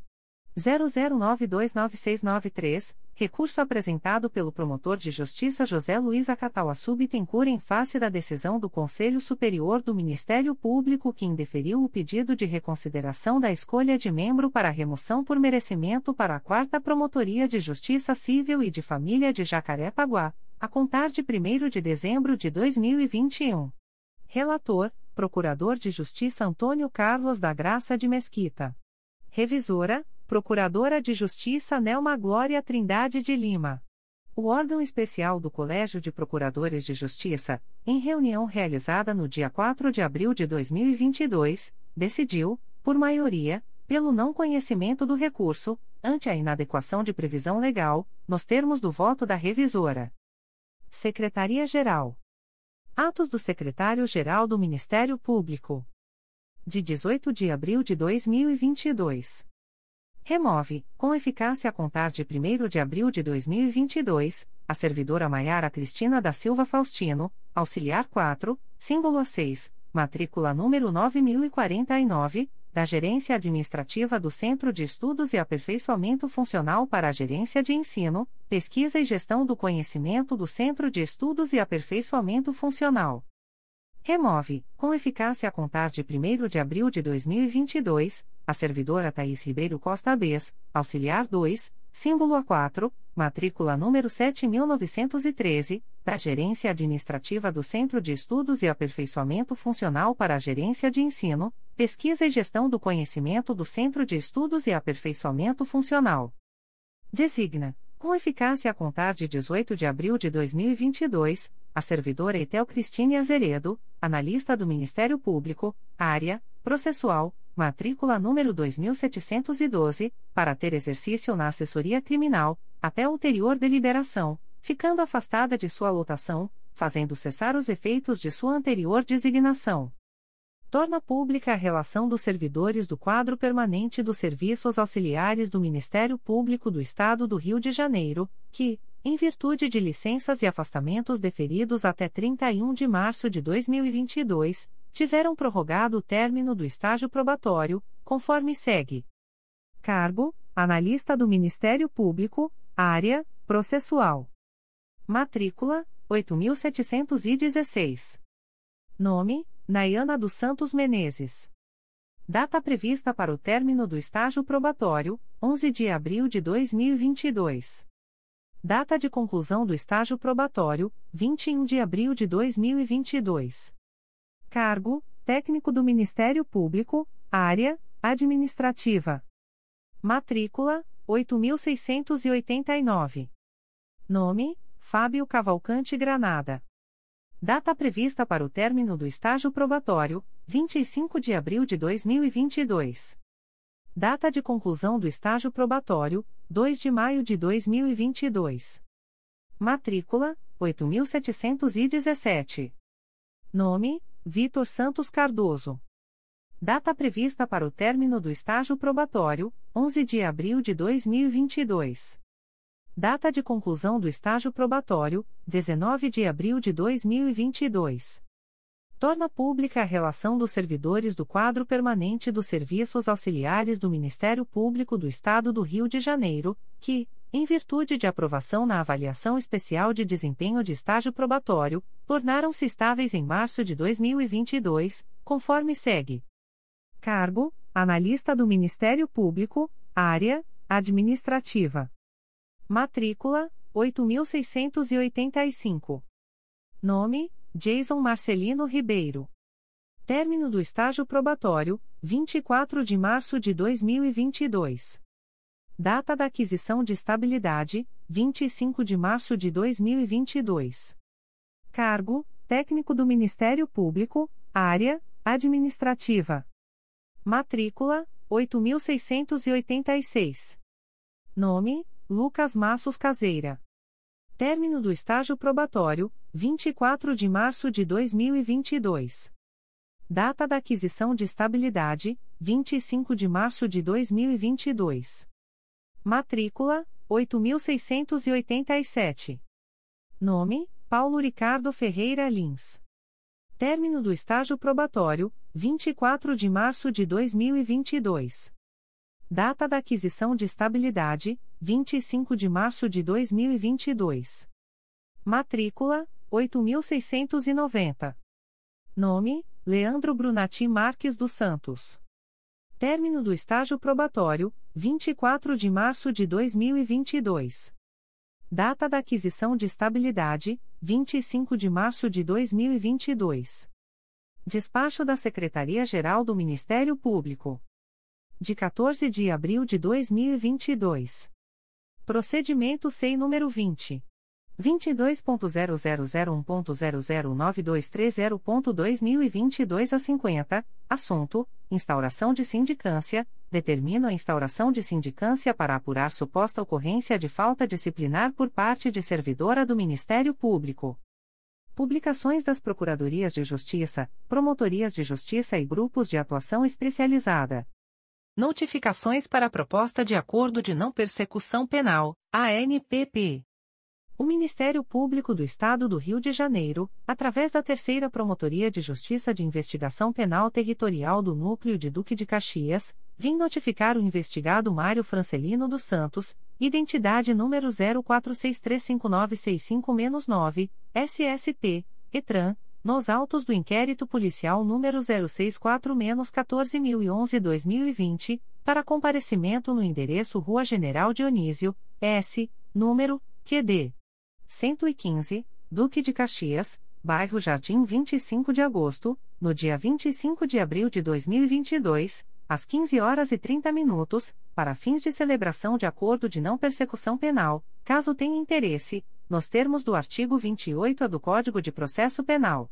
00929693, recurso apresentado pelo promotor de justiça José Luiz Acatauaçu Bittencourt em face da decisão do Conselho Superior do Ministério Público que indeferiu o pedido de reconsideração da escolha de membro para remoção por merecimento para a Quarta Promotoria de Justiça Civil e de Família de Jacarepaguá, a contar de 1 de dezembro de 2021. Relator, Procurador de Justiça Antônio Carlos da Graça de Mesquita. Revisora, Procuradora de Justiça Nelma Glória Trindade de Lima. O órgão especial do Colégio de Procuradores de Justiça, em reunião realizada no dia 4 de abril de 2022, decidiu, por maioria, pelo não conhecimento do recurso, ante a inadequação de previsão legal, nos termos do voto da revisora. Secretaria-Geral. Atos do Secretário-Geral do Ministério Público. de 18 de abril de 2022. Remove, com eficácia a contar de 1 de abril de 2022, a servidora Maiara Cristina da Silva Faustino, auxiliar 4, símbolo A6, matrícula número 9049, da Gerência Administrativa do Centro de Estudos e Aperfeiçoamento Funcional para a Gerência de Ensino, Pesquisa e Gestão do Conhecimento do Centro de Estudos e Aperfeiçoamento Funcional. Remove, com eficácia a contar de 1 de abril de 2022, a servidora Thais Ribeiro Costa Bes, auxiliar 2, símbolo A4, matrícula número 7913, da Gerência Administrativa do Centro de Estudos e Aperfeiçoamento Funcional para a Gerência de Ensino, Pesquisa e Gestão do Conhecimento do Centro de Estudos e Aperfeiçoamento Funcional. Designa, com eficácia a contar de 18 de abril de 2022, a servidora Etel Cristine Azeredo, analista do Ministério Público, área, processual, matrícula número 2712, para ter exercício na assessoria criminal, até ulterior deliberação, ficando afastada de sua lotação, fazendo cessar os efeitos de sua anterior designação. Torna pública a relação dos servidores do quadro permanente dos serviços auxiliares do Ministério Público do Estado do Rio de Janeiro, que, em virtude de licenças e afastamentos deferidos até 31 de março de 2022, tiveram prorrogado o término do estágio probatório, conforme segue: Cargo: Analista do Ministério Público, Área: Processual. Matrícula: 8716. Nome: Nayana dos Santos Menezes. Data prevista para o término do estágio probatório: 11 de abril de 2022. Data de conclusão do estágio probatório: 21 de abril de 2022. Cargo: Técnico do Ministério Público, Área: Administrativa. Matrícula: 8689. Nome: Fábio Cavalcante Granada. Data prevista para o término do estágio probatório: 25 de abril de 2022. Data de conclusão do estágio probatório: 2 de maio de 2022. Matrícula: 8717. Nome: Vitor Santos Cardoso. Data prevista para o término do estágio probatório: 11 de abril de 2022. Data de conclusão do estágio probatório: 19 de abril de 2022. Torna pública a relação dos servidores do quadro permanente dos serviços auxiliares do Ministério Público do Estado do Rio de Janeiro, que, em virtude de aprovação na avaliação especial de desempenho de estágio probatório, tornaram-se estáveis em março de 2022, conforme segue: Cargo: Analista do Ministério Público, Área: Administrativa. Matrícula: 8.685. Nome: Jason Marcelino Ribeiro. Término do estágio probatório: 24 de março de 2022. Data da aquisição de estabilidade: 25 de março de 2022. Cargo: Técnico do Ministério Público, Área: Administrativa. Matrícula: 8.686. Nome: Lucas Massos Caseira. Término do estágio probatório, 24 de março de 2022. Data da aquisição de estabilidade, 25 de março de 2022. Matrícula, 8.687. Nome, Paulo Ricardo Ferreira Lins. Término do estágio probatório, 24 de março de 2022. Data da aquisição de estabilidade: 25 de março de 2022. Matrícula: 8.690. Nome: Leandro Brunati Marques dos Santos. Término do estágio probatório: 24 de março de 2022. Data da aquisição de estabilidade: 25 de março de 2022. Despacho da Secretaria-Geral do Ministério Público de 14 de abril de 2022. Procedimento SEI número 20. 22.0001.009230.2022 a 50, assunto: instauração de sindicância, determina a instauração de sindicância para apurar suposta ocorrência de falta disciplinar por parte de servidora do Ministério Público. Publicações das Procuradorias de Justiça, Promotorias de Justiça e Grupos de Atuação Especializada. Notificações para a Proposta de Acordo de Não Persecução Penal, ANPP. O Ministério Público do Estado do Rio de Janeiro, através da Terceira Promotoria de Justiça de Investigação Penal Territorial do Núcleo de Duque de Caxias, vem notificar o investigado Mário Francelino dos Santos, identidade número 04635965-9, SSP, ETRAN, nos autos do inquérito policial número 064-14011-2020, para comparecimento no endereço Rua General Dionísio, S, número, QD. 115, Duque de Caxias, bairro Jardim 25 de agosto, no dia 25 de abril de 2022, às 15 horas e 30 minutos, para fins de celebração de acordo de não persecução penal, caso tenha interesse, nos termos do artigo 28A do Código de Processo Penal.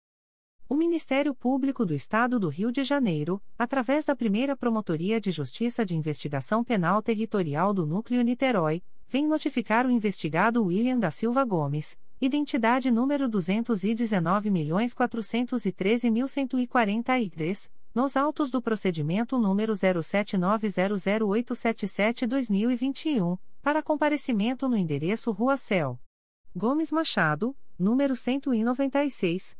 O Ministério Público do Estado do Rio de Janeiro, através da primeira Promotoria de Justiça de Investigação Penal Territorial do Núcleo Niterói, vem notificar o investigado William da Silva Gomes, identidade número 219.413.143, nos autos do procedimento número 07900877-2021, para comparecimento no endereço Rua Céu. Gomes Machado, número 196,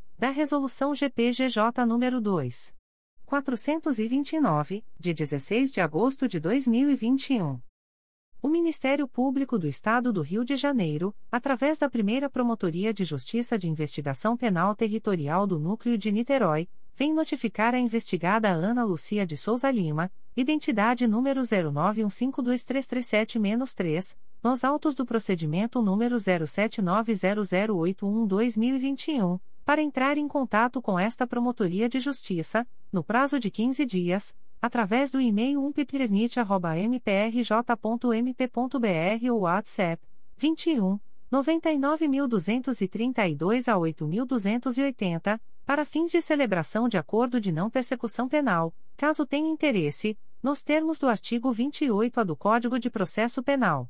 da Resolução GPGJ nº 2. 429, de 16 de agosto de 2021. O Ministério Público do Estado do Rio de Janeiro, através da primeira Promotoria de Justiça de Investigação Penal Territorial do Núcleo de Niterói, vem notificar a investigada Ana Lucia de Souza Lima, identidade número 09152337-3, nos autos do procedimento número 07900812-2021, para entrar em contato com esta Promotoria de Justiça, no prazo de 15 dias, através do e-mail umpipirnit.mprj.mp.br ou WhatsApp 21 99232 a 8280, para fins de celebração de acordo de não persecução penal, caso tenha interesse, nos termos do artigo 28A do Código de Processo Penal.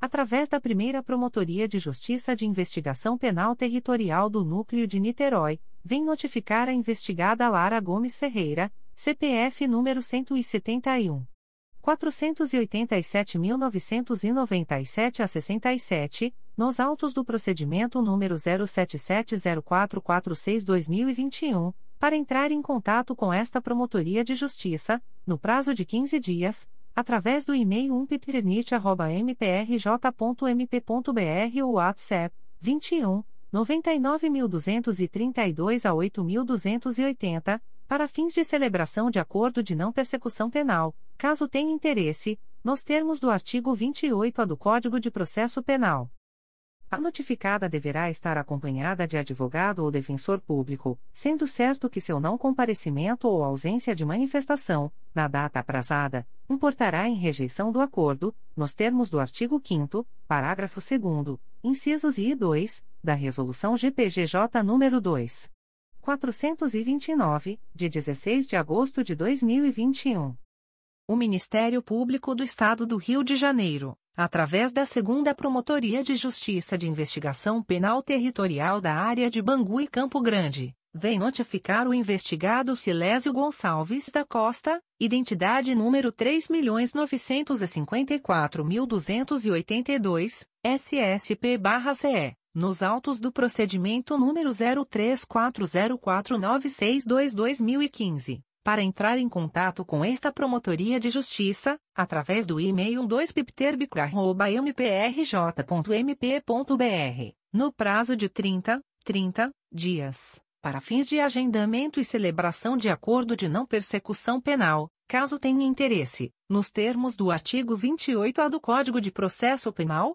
através da primeira Promotoria de Justiça de Investigação Penal Territorial do Núcleo de Niterói, vem notificar a investigada Lara Gomes Ferreira, CPF número 171. 487.997 a 67, nos autos do procedimento número 07704446-2021, para entrar em contato com esta Promotoria de Justiça, no prazo de 15 dias, através do e-mail umpipirnit.mprj.mp.br ou WhatsApp 21 99232 a 8280, para fins de celebração de acordo de não persecução penal, caso tenha interesse, nos termos do artigo 28A do Código de Processo Penal. A notificada deverá estar acompanhada de advogado ou defensor público, sendo certo que seu não comparecimento ou ausência de manifestação, na data aprazada, importará em rejeição do acordo, nos termos do artigo 5 parágrafo 2 incisos I e 2, da Resolução GPGJ nº 2. 429, de 16 de agosto de 2021. O Ministério Público do Estado do Rio de Janeiro, através da Segunda Promotoria de Justiça de Investigação Penal Territorial da Área de Bangu e Campo Grande, vem notificar o investigado Silésio Gonçalves da Costa, identidade número 3.954.282, SSP-CE, nos autos do procedimento número 03404962-2015 para entrar em contato com esta Promotoria de Justiça, através do e-mail 2pipterbic.mprj.mp.br, no prazo de 30, 30 dias, para fins de agendamento e celebração de acordo de não persecução penal, caso tenha interesse, nos termos do artigo 28-A do Código de Processo Penal,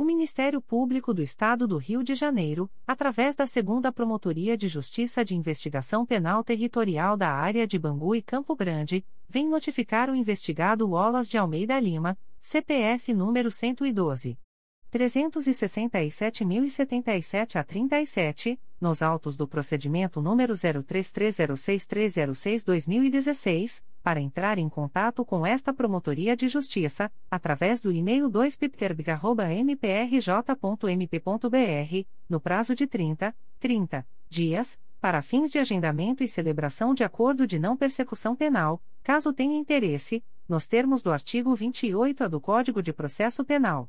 O Ministério Público do Estado do Rio de Janeiro, através da Segunda Promotoria de Justiça de Investigação Penal Territorial da Área de Bangu e Campo Grande, vem notificar o investigado Wallace de Almeida Lima, CPF número 112. 367.077 a 37, nos autos do procedimento número 03306306-2016, para entrar em contato com esta Promotoria de Justiça, através do e-mail 2pipterb.mprj.mp.br, no prazo de 30, 30 dias, para fins de agendamento e celebração de acordo de não persecução penal, caso tenha interesse, nos termos do artigo 28-A do Código de Processo Penal.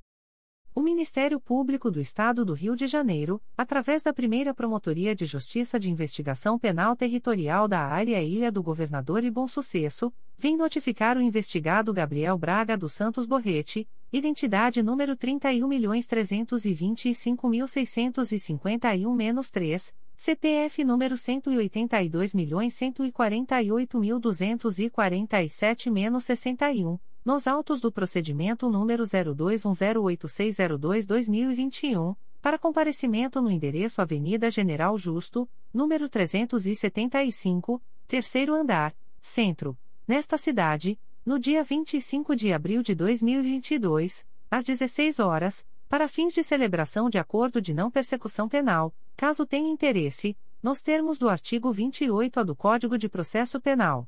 O Ministério Público do Estado do Rio de Janeiro, através da primeira Promotoria de Justiça de Investigação Penal Territorial da Área Ilha do Governador e Bom Sucesso, vem notificar o investigado Gabriel Braga dos Santos Borrete, identidade número 31.325.651-3, CPF número 182.148.247-61, nos autos do procedimento número 02108602-2021, para comparecimento no endereço Avenida General Justo, número 375, terceiro andar, centro, nesta cidade, no dia 25 de abril de 2022, às 16 horas, para fins de celebração de acordo de não persecução penal, caso tenha interesse, nos termos do artigo 28-A do Código de Processo Penal.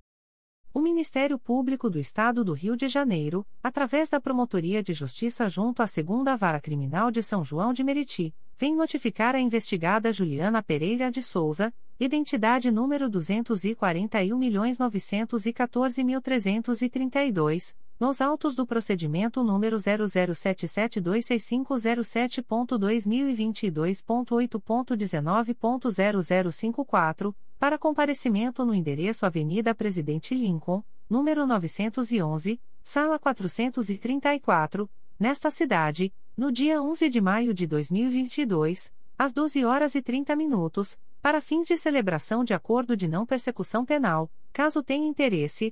O Ministério Público do Estado do Rio de Janeiro, através da Promotoria de Justiça junto à Segunda Vara Criminal de São João de Meriti, vem notificar a investigada Juliana Pereira de Souza, identidade número 241.914.332, nos autos do procedimento número 0077265007.2022.8.19.0054, para comparecimento no endereço Avenida Presidente Lincoln, número 911, sala 434, nesta cidade, no dia 11 de maio de 2022, às 12 horas e 30 minutos, para fins de celebração de acordo de não persecução penal, caso tenha interesse,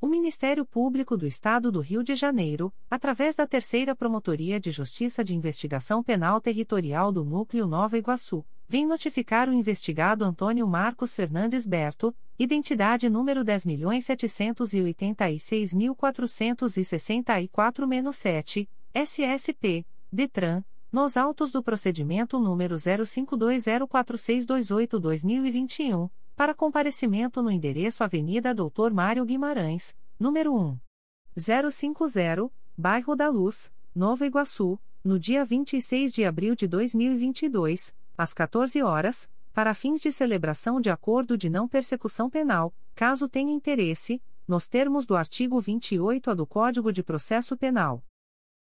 O Ministério Público do Estado do Rio de Janeiro, através da Terceira Promotoria de Justiça de Investigação Penal Territorial do Núcleo Nova Iguaçu, vem notificar o investigado Antônio Marcos Fernandes Berto, identidade número 10.761.464-7, SSP, DETRAN, nos autos do procedimento número 05204628-2021 para comparecimento no endereço Avenida Doutor Mário Guimarães, número 1. 050, Bairro da Luz, Nova Iguaçu, no dia 26 de abril de 2022, às 14 horas, para fins de celebração de acordo de não persecução penal, caso tenha interesse, nos termos do artigo 28-A do Código de Processo Penal.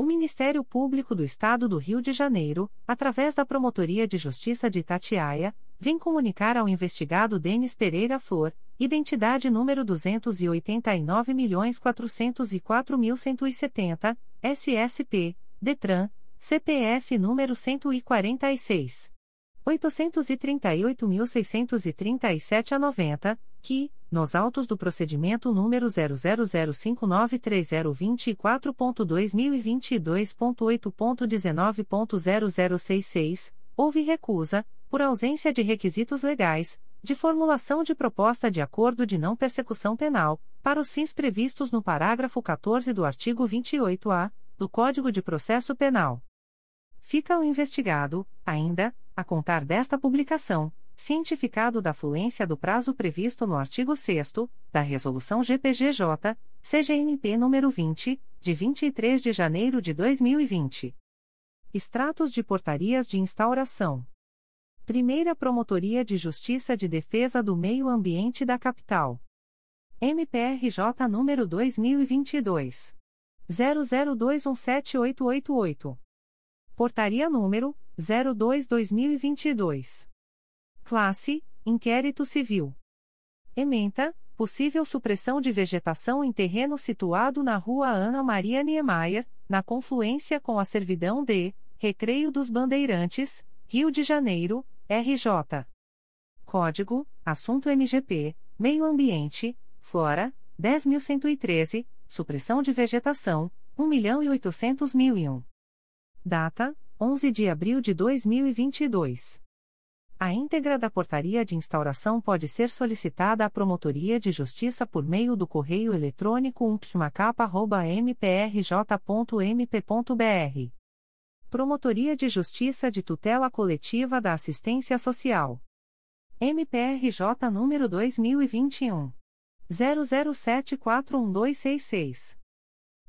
O Ministério Público do Estado do Rio de Janeiro, através da Promotoria de Justiça de Itatiaia, vem comunicar ao investigado Denis Pereira Flor, identidade número 289.404.170, SSP, DETRAN, CPF número 146. 838.637 a 90, que, nos autos do procedimento número 00059302024.2022.8.19.0066, houve recusa, por ausência de requisitos legais, de formulação de proposta de acordo de não persecução penal, para os fins previstos no parágrafo 14 do artigo 28-A do Código de Processo Penal. Fica o investigado, ainda, a contar desta publicação cientificado da fluência do prazo previsto no artigo 6 da Resolução GPGJ, CGNP nº 20, de 23 de janeiro de 2020. Extratos de portarias de instauração. Primeira Promotoria de Justiça de Defesa do Meio Ambiente da Capital. MPRJ número 2022 00217888. Portaria número 02/2022. Classe: Inquérito Civil. Ementa: Possível supressão de vegetação em terreno situado na Rua Ana Maria Niemeyer, na confluência com a servidão de Recreio dos Bandeirantes, Rio de Janeiro, RJ. Código: Assunto MGP, Meio Ambiente, Flora, 10.113, Supressão de Vegetação, 1.800.001. Data: 11 de abril de 2022. A íntegra da portaria de instauração pode ser solicitada à Promotoria de Justiça por meio do correio eletrônico umptmacapa.mprj.mp.br. Promotoria de Justiça de Tutela Coletiva da Assistência Social. MPRJ número 2021. 00741266.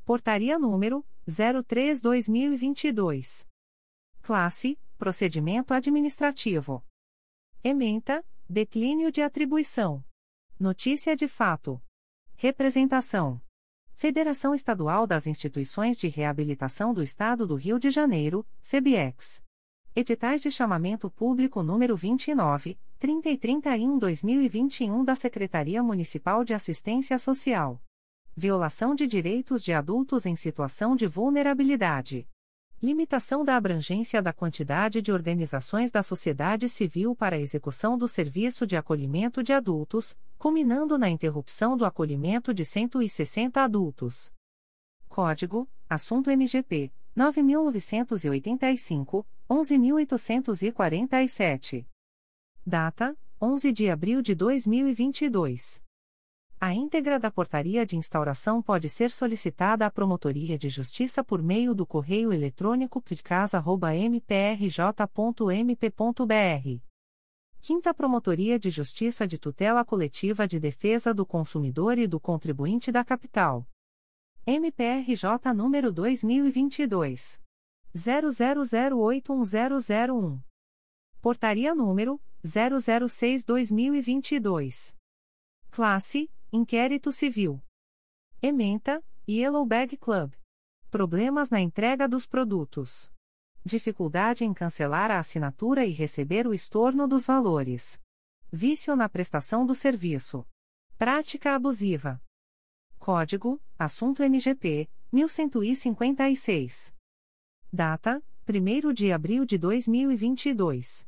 Portaria número 03-2022. Classe: Procedimento Administrativo. Ementa, declínio de atribuição. Notícia de fato. Representação. Federação Estadual das Instituições de Reabilitação do Estado do Rio de Janeiro, FEBIEX. Editais de chamamento público número 29, 30 e 31/2021 da Secretaria Municipal de Assistência Social. Violação de direitos de adultos em situação de vulnerabilidade. Limitação da abrangência da quantidade de organizações da sociedade civil para a execução do serviço de acolhimento de adultos, culminando na interrupção do acolhimento de 160 adultos. Código: Assunto MGP 9985 11847. Data: 11 de abril de 2022. A íntegra da portaria de instauração pode ser solicitada à Promotoria de Justiça por meio do correio eletrônico picasa.mprj.mp.br. Quinta Promotoria de Justiça de Tutela Coletiva de Defesa do Consumidor e do Contribuinte da Capital. MPRJ número 2022. 00081001. Portaria número 006-2022. Classe Inquérito Civil. Ementa, Yellow Bag Club. Problemas na entrega dos produtos. Dificuldade em cancelar a assinatura e receber o estorno dos valores. Vício na prestação do serviço. Prática abusiva. Código: Assunto MGP 1156. Data: 1 de abril de 2022.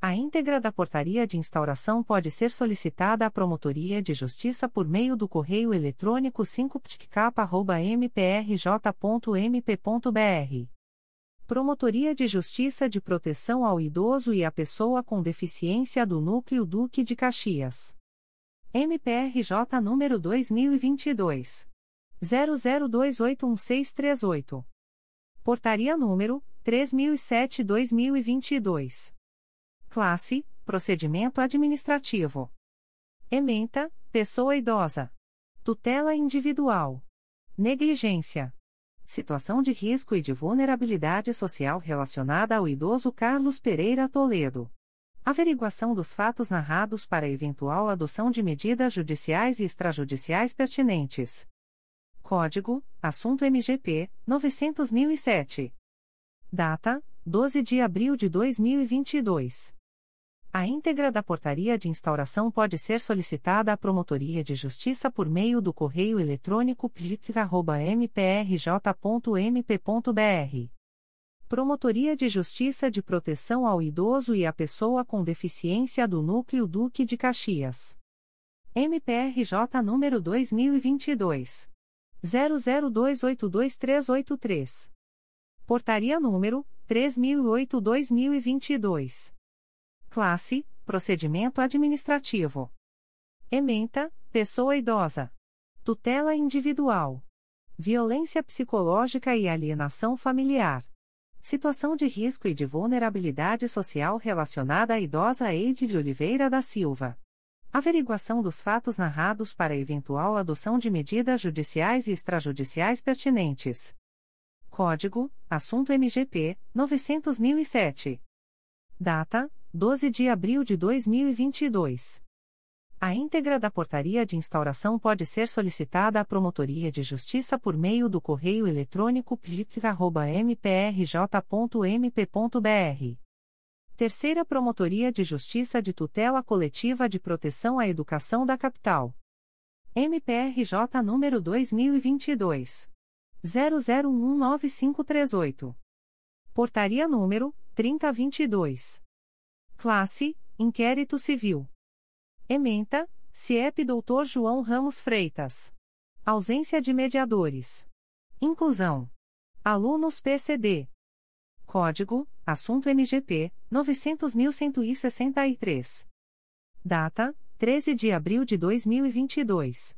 A íntegra da portaria de instauração pode ser solicitada à Promotoria de Justiça por meio do correio eletrônico 5ptcap.mprj.mp.br. Promotoria de Justiça de Proteção ao Idoso e à Pessoa com Deficiência do Núcleo Duque de Caxias. MPRJ número 2022. 00281638. Portaria número 3007-2022. Classe: Procedimento Administrativo. Ementa: Pessoa idosa. Tutela individual. Negligência. Situação de risco e de vulnerabilidade social relacionada ao idoso Carlos Pereira Toledo. Averiguação dos fatos narrados para eventual adoção de medidas judiciais e extrajudiciais pertinentes. Código: Assunto MGP 900.007. Data: 12 de abril de 2022. A íntegra da portaria de instauração pode ser solicitada à Promotoria de Justiça por meio do correio eletrônico plic.mprj.mp.br. Promotoria de Justiça de Proteção ao Idoso e à Pessoa com Deficiência do Núcleo Duque de Caxias. MPRJ número 2022. 00282383. Portaria número 3008-2022. Classe: Procedimento Administrativo. Ementa: Pessoa idosa. Tutela individual. Violência psicológica e alienação familiar. Situação de risco e de vulnerabilidade social relacionada à idosa Eide de Oliveira da Silva. Averiguação dos fatos narrados para eventual adoção de medidas judiciais e extrajudiciais pertinentes. Código: Assunto MGP 900.007. Data: 12 de abril de 2022. A íntegra da portaria de instauração pode ser solicitada à Promotoria de Justiça por meio do correio eletrônico plic.mprj.mp.br. Terceira Promotoria de Justiça de Tutela Coletiva de Proteção à Educação da Capital. MPRJ número 2022. 00195538. Portaria número 3022. Classe: Inquérito Civil. Ementa: CIEP Dr. João Ramos Freitas. Ausência de mediadores. Inclusão. Alunos PCD. Código: Assunto MGP 900.163. Data: 13 de abril de 2022.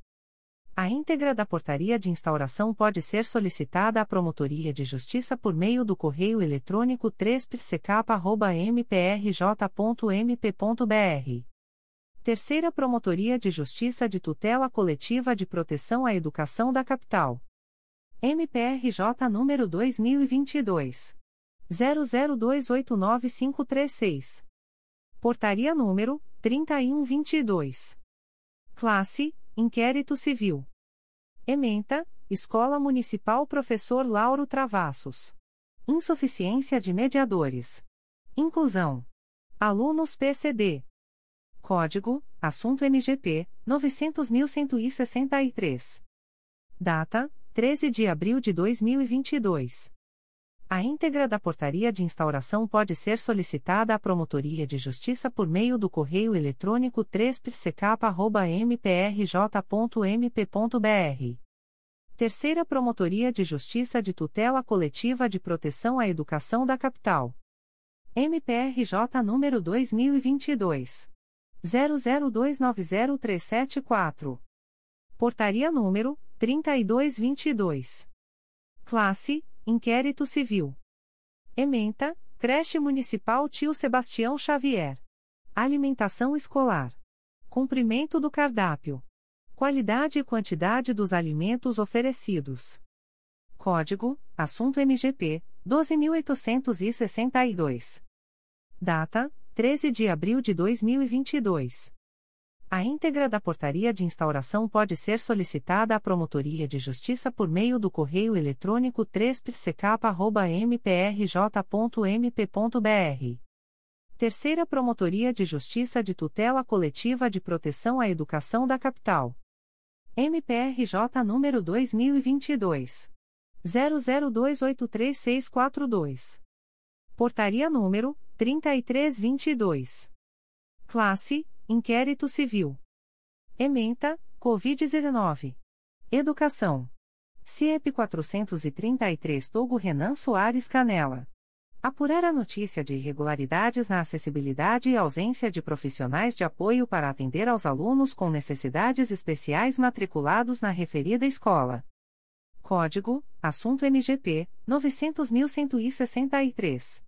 A íntegra da portaria de instauração pode ser solicitada à Promotoria de Justiça por meio do correio eletrônico 3psecap.mprj.mp.br. Terceira Promotoria de Justiça de Tutela Coletiva de Proteção à Educação da Capital. MPRJ número 2022. 00289536. Portaria número 3122. Classe: Inquérito Civil. Ementa, Escola Municipal Professor Lauro Travassos. Insuficiência de mediadores. Inclusão. Alunos PCD. Código: Assunto MGP 900.163. Data: 13 de abril de 2022. A íntegra da portaria de instauração pode ser solicitada à Promotoria de Justiça por meio do correio eletrônico 3psecap.mprj.mp.br. Terceira Promotoria de Justiça de Tutela Coletiva de Proteção à Educação da Capital. MPRJ número 2022. 00290374. Portaria número 3222. Classe Inquérito Civil. Ementa, Creche Municipal Tio Sebastião Xavier. Alimentação escolar. Cumprimento do cardápio. Qualidade e quantidade dos alimentos oferecidos. Código: Assunto MGP 12862. Data: 13 de abril de 2022. A íntegra da portaria de instauração pode ser solicitada à Promotoria de Justiça por meio do correio eletrônico 3psecap.mprj.mp.br. Terceira Promotoria de Justiça de Tutela Coletiva de Proteção à Educação da Capital. MPRJ número 2022. 00283642. Portaria número 3322. Classe Inquérito Civil. Ementa, Covid-19. Educação. CIEP 433 Togo Renan Soares Canela. Apurar a notícia de irregularidades na acessibilidade e ausência de profissionais de apoio para atender aos alunos com necessidades especiais matriculados na referida escola. Código: Assunto MGP 900.163.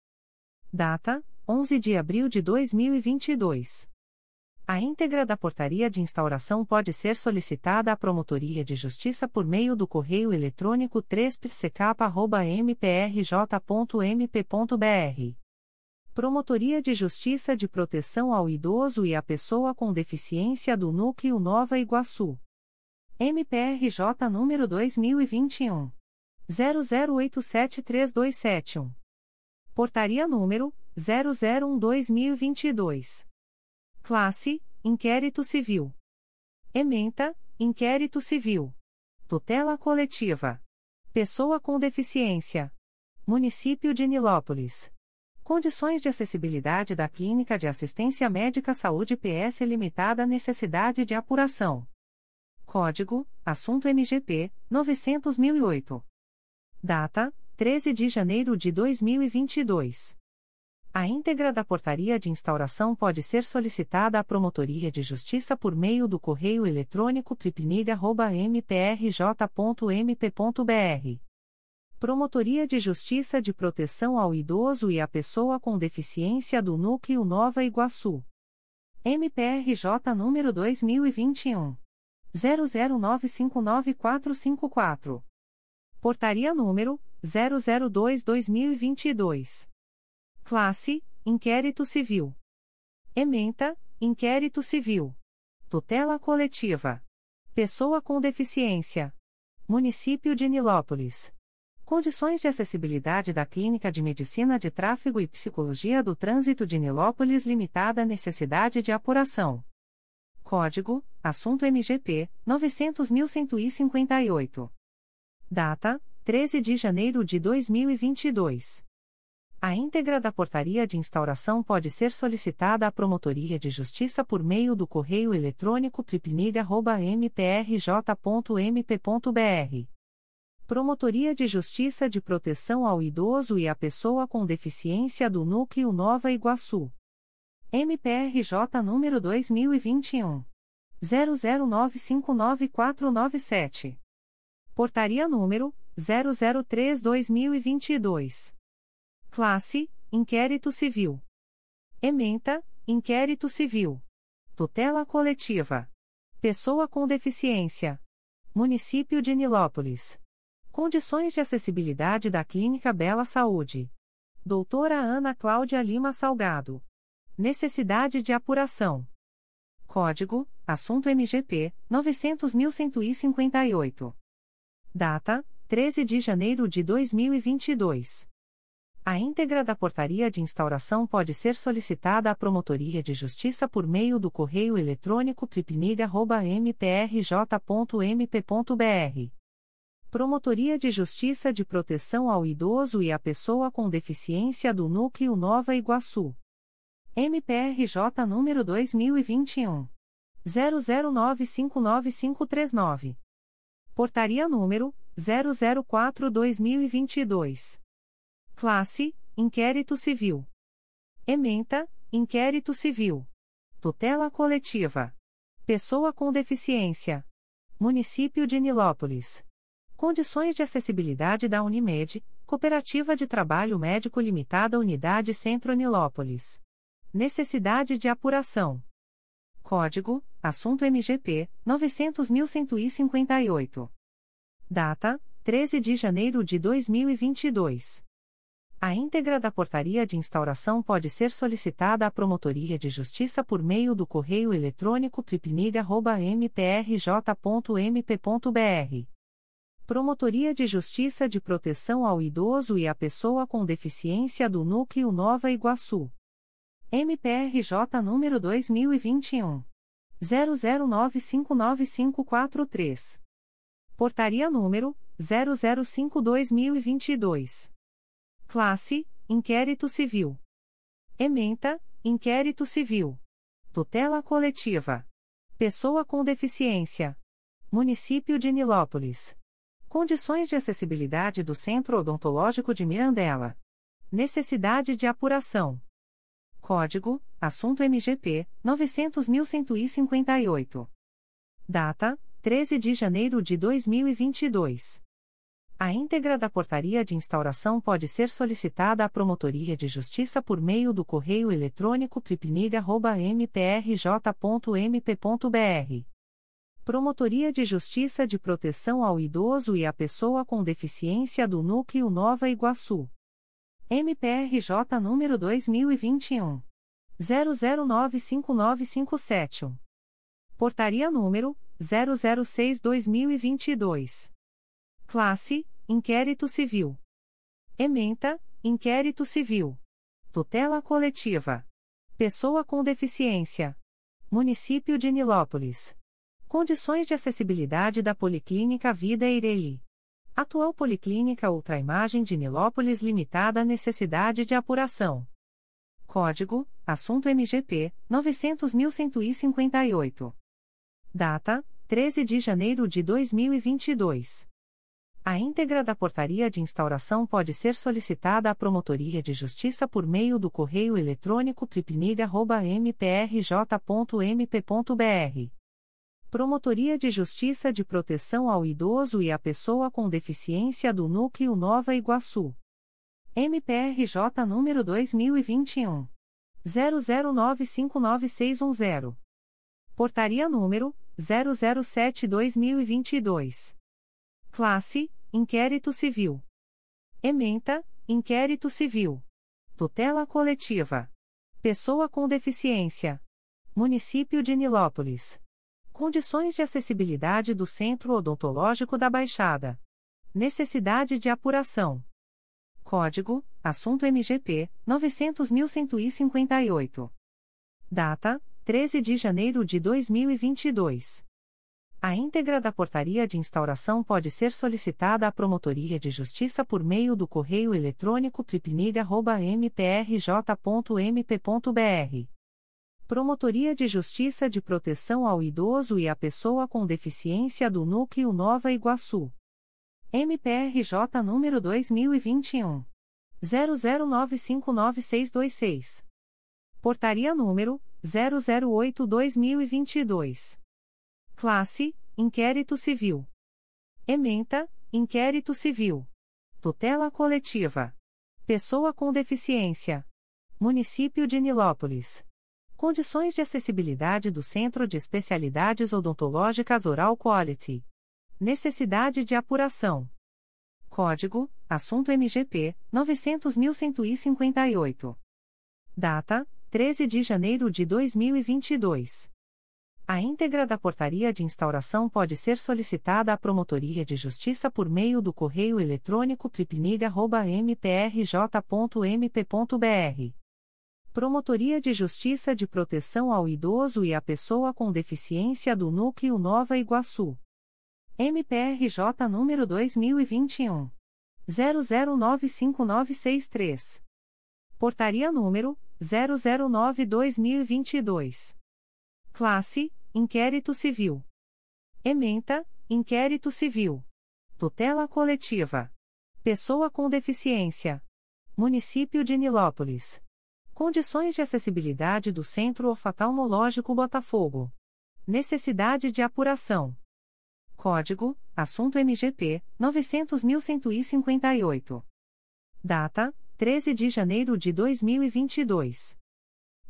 Data: 11 de abril de 2022. A íntegra da portaria de instauração pode ser solicitada à Promotoria de Justiça por meio do correio eletrônico 3psecap.mprj.mp.br. Promotoria de Justiça de Proteção ao Idoso e à Pessoa com Deficiência do Núcleo Nova Iguaçu. MPRJ número 2021. 00873271. Portaria número 001-2022. Classe: Inquérito Civil. Ementa: Inquérito Civil. Tutela Coletiva. Pessoa com Deficiência. Município de Nilópolis. Condições de acessibilidade da Clínica de Assistência Médica Saúde PS Limitada Necessidade de apuração. Código: Assunto MGP 900.008. Data: 13 de janeiro de 2022. A íntegra da portaria de instauração pode ser solicitada à Promotoria de Justiça por meio do correio eletrônico pripniga.mprj.mp.br. Promotoria de Justiça de Proteção ao Idoso e à Pessoa com Deficiência do Núcleo Nova Iguaçu. MPRJ número 2021. 00959454. Portaria número 002-2022. Classe: Inquérito Civil. Ementa: Inquérito Civil. Tutela Coletiva. Pessoa com Deficiência. Município de Nilópolis. Condições de acessibilidade da Clínica de Medicina de Tráfego e Psicologia do Trânsito de Nilópolis Limitada Necessidade de apuração. Código: Assunto MGP 900.158. Data: 13 de janeiro de 2022. A íntegra da portaria de instauração pode ser solicitada à Promotoria de Justiça por meio do correio eletrônico pripniga.mprj.mp.br. Promotoria de Justiça de Proteção ao Idoso e à Pessoa com Deficiência do Núcleo Nova Iguaçu. MPRJ número 2021. 00959497. Portaria número 003-2022. Classe: Inquérito Civil. Ementa: Inquérito Civil. Tutela Coletiva. Pessoa com Deficiência. Município de Nilópolis. Condições de acessibilidade da Clínica Bela Saúde. Doutora Ana Cláudia Lima Salgado. Necessidade de apuração. Código: Assunto MGP 900.158. Data: 13 de janeiro de 2022. A íntegra da portaria de instauração pode ser solicitada à Promotoria de Justiça por meio do correio eletrônico pripniga.mprj.mp.br. Promotoria de Justiça de Proteção ao Idoso e à Pessoa com Deficiência do Núcleo Nova Iguaçu. MPRJ número 2021. 00959539. Portaria número 004-2022. Classe: Inquérito Civil. Ementa: Inquérito Civil. Tutela Coletiva. Pessoa com Deficiência. Município de Nilópolis. Condições de acessibilidade da Unimed, Cooperativa de Trabalho Médico Limitada Unidade Centro Nilópolis. Necessidade de apuração. Código: Assunto MGP 900.158. Data: 13 de janeiro de 2022. A íntegra da portaria de instauração pode ser solicitada à Promotoria de Justiça por meio do correio eletrônico pripniga.mprj.mp.br. Promotoria de Justiça de Proteção ao Idoso e à Pessoa com Deficiência do Núcleo Nova Iguaçu. MPRJ número 2021. 00959543. Portaria número 0052-2022. Classe: Inquérito Civil. Ementa: Inquérito Civil. Tutela Coletiva. Pessoa com Deficiência. Município de Nilópolis. Condições de acessibilidade do Centro Odontológico de Mirandela. Necessidade de apuração. Código: Assunto MGP 900.158. Data: 13 de janeiro de 2022. A íntegra da portaria de instauração pode ser solicitada à Promotoria de Justiça por meio do correio eletrônico pripniga.mprj.mp.br. Promotoria de Justiça de Proteção ao Idoso e à Pessoa com Deficiência do Núcleo Nova Iguaçu. MPRJ número 2021. 00959571. Portaria número 006-2022. Classe: Inquérito Civil. Ementa: Inquérito Civil. Tutela Coletiva. Pessoa com Deficiência. Município de Nilópolis. Condições de acessibilidade da Policlínica Vida Eireli. Atual Policlínica Ultraimagem de Nilópolis Limitada Necessidade de apuração. Código: Assunto MGP 900.158. Data: 13 de janeiro de 2022. A íntegra da portaria de instauração pode ser solicitada à Promotoria de Justiça por meio do correio eletrônico pripniga.mprj.mp.br. Promotoria de Justiça de Proteção ao Idoso e à Pessoa com Deficiência do Núcleo Nova Iguaçu. MPRJ número 2021. 00959610. Portaria número 007-2022. Classe: Inquérito Civil. Ementa: Inquérito Civil. Tutela Coletiva. Pessoa com Deficiência. Município de Nilópolis. Condições de acessibilidade do Centro Odontológico da Baixada. Necessidade de apuração. Código: Assunto MGP 900.158. Data: 13 de janeiro de 2022. A íntegra da portaria de instauração pode ser solicitada à Promotoria de Justiça por meio do correio eletrônico pripniga.mprj.mp.br. Promotoria de Justiça de Proteção ao Idoso e à Pessoa com Deficiência do Núcleo Nova Iguaçu. MPRJ número 2021. 00959626. Portaria número 008-2022. Classe: Inquérito Civil. Ementa: Inquérito Civil. Tutela Coletiva. Pessoa com Deficiência. Município de Nilópolis. Condições de acessibilidade do Centro de Especialidades Odontológicas Oral Quality. Necessidade de apuração. Código: Assunto MGP 900.158. Data: 13 de janeiro de 2022. A íntegra da portaria de instauração pode ser solicitada à Promotoria de Justiça por meio do correio eletrônico pripniga.mprj.mp.br. Promotoria de Justiça de Proteção ao Idoso e à Pessoa com Deficiência do Núcleo Nova Iguaçu. MPRJ número 2021. 00959663. Portaria número 009-2022. Classe: Inquérito Civil. Ementa: Inquérito Civil. Tutela Coletiva. Pessoa com Deficiência. Município de Nilópolis. Condições de acessibilidade do Centro Oftalmológico Botafogo. Necessidade de apuração. Código: Assunto MGP 900.158. Data: 13 de janeiro de 2022.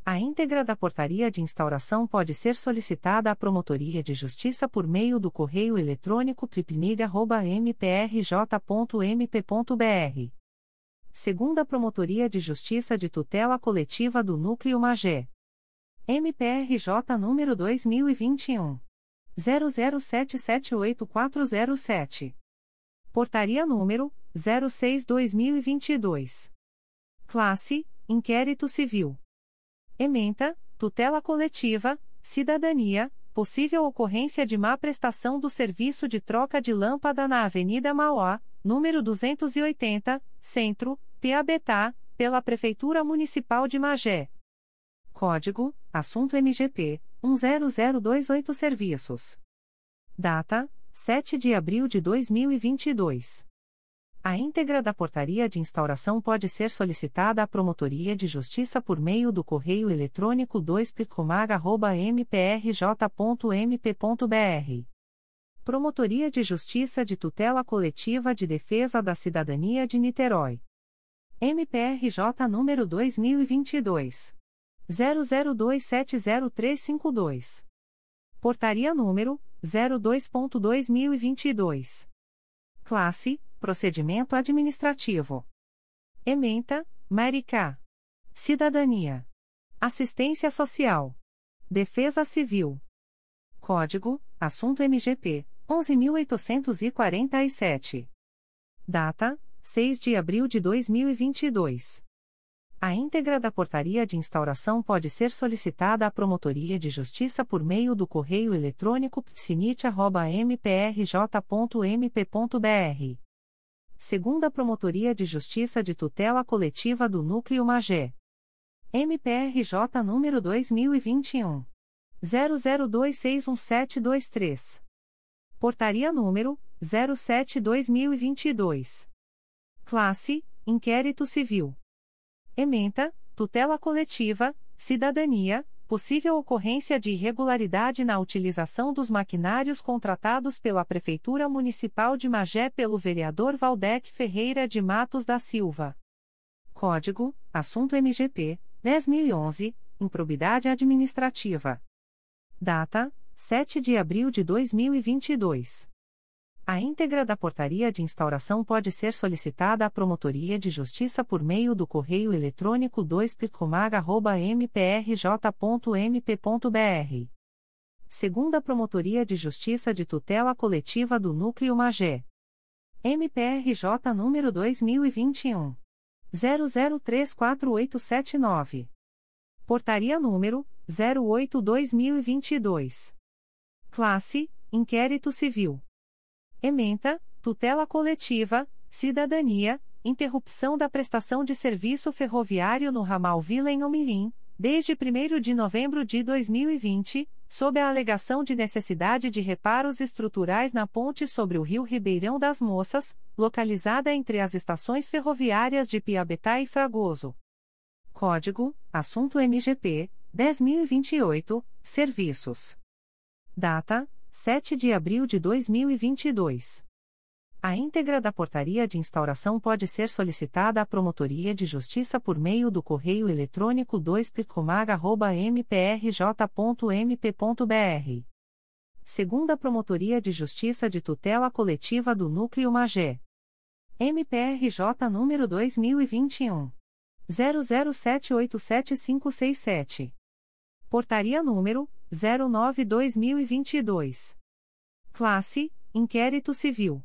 A íntegra da portaria de instauração pode ser solicitada à Promotoria de Justiça por meio do correio eletrônico pripniga.mprj.mp.br. Segunda Promotoria de Justiça de Tutela Coletiva do Núcleo Magé. MPRJ número 2021 00778407. Portaria número 06/2022. Classe: Inquérito Civil. Ementa: Tutela Coletiva, Cidadania, possível ocorrência de má prestação do serviço de troca de lâmpada na Avenida Mauá, número 280, Centro, Piabetá, pela Prefeitura Municipal de Magé. Código: Assunto MGP 10028 Serviços. Data: 7 de abril de 2022. A íntegra da portaria de instauração pode ser solicitada à Promotoria de Justiça por meio do correio eletrônico 2picomag.mprj.mp.br. Promotoria de Justiça de Tutela Coletiva de Defesa da Cidadania de Niterói. MPRJ número 2022. 00270352. Portaria número 02.2022. Classe: Procedimento Administrativo. Ementa: Maricá. Cidadania. Assistência Social. Defesa Civil. Código: Assunto MGP 11847. Data: 6 de abril de 2022. A íntegra da portaria de instauração pode ser solicitada à Promotoria de Justiça por meio do correio eletrônico psinit.mprj.mp.br. Segunda Promotoria de Justiça de Tutela Coletiva do Núcleo Magé. MPRJ número 2021. 00261723. Portaria número 07-2022. Classe: Inquérito Civil. Ementa, tutela coletiva, cidadania, possível ocorrência de irregularidade na utilização dos maquinários contratados pela Prefeitura Municipal de Magé pelo vereador Valdec Ferreira de Matos da Silva. Código: Assunto MGP 10011, Improbidade Administrativa. Data: 7 de abril de 2022. A íntegra da portaria de instauração pode ser solicitada à Promotoria de Justiça por meio do correio eletrônico 2picomag.mprj.mp.br. Segunda Promotoria de Justiça de Tutela Coletiva do Núcleo Magé. MPRJ número 2021. 00348779. Portaria número 08-2022. Classe: Inquérito Civil. Ementa, tutela coletiva, cidadania, interrupção da prestação de serviço ferroviário no ramal Vila em Omirim, desde 1 de novembro de 2020, sob a alegação de necessidade de reparos estruturais na ponte sobre o rio Ribeirão das Moças, localizada entre as estações ferroviárias de Piabetá e Fragoso. Código: Assunto MGP 10028, Serviços. Data: 7 de abril de 2022. A íntegra da portaria de instauração pode ser solicitada à Promotoria de Justiça por meio do correio eletrônico 2picomag.mprj.mp.br. Segunda Promotoria de Justiça de Tutela Coletiva do Núcleo Magé. MPRJ número 2021. 00787567. Portaria número 09/2022. Classe: Inquérito Civil.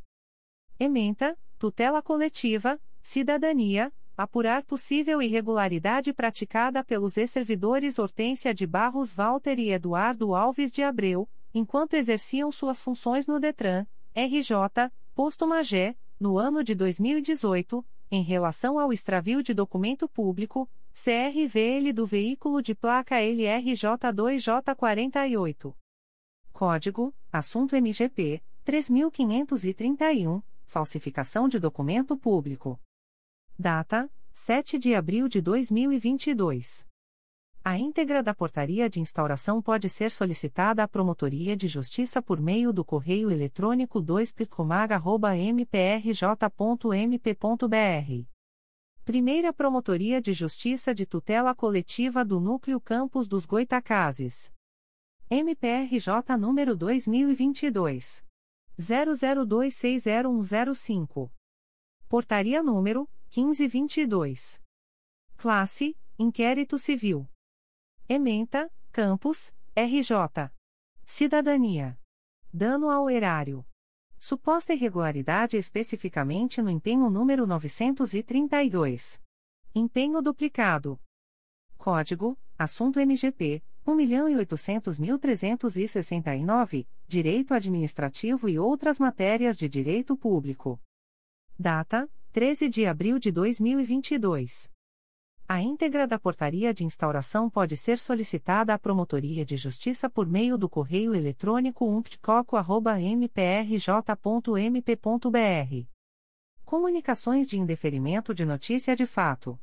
Ementa: Tutela coletiva, Cidadania, apurar possível irregularidade praticada pelos ex-servidores Hortência de Barros Walter e Eduardo Alves de Abreu, enquanto exerciam suas funções no Detran, RJ, Posto Magé, no ano de 2018, em relação ao extravio de documento público, CRVL do veículo de placa LRJ2J48. Código: Assunto MGP 3531, falsificação de documento público. Data: 7 de abril de 2022. A íntegra da portaria de instauração pode ser solicitada à Promotoria de Justiça por meio do correio eletrônico 2picomag.mprj.mp.br Primeira Promotoria de Justiça de Tutela Coletiva do Núcleo Campos dos Goitacazes. MPRJ número 2022 00260105. Portaria número 1522. Classe: Inquérito Civil. Ementa: Campos, RJ. Cidadania. Dano ao erário. Suposta irregularidade especificamente no empenho número 932. Empenho duplicado. Código: Assunto MGP 1.800.369, Direito Administrativo e outras matérias de direito público. Data: 13 de abril de 2022. A íntegra da portaria de instauração pode ser solicitada à Promotoria de Justiça por meio do correio eletrônico umptcoco.mprj.mp.br. Comunicações de indeferimento de notícia de fato.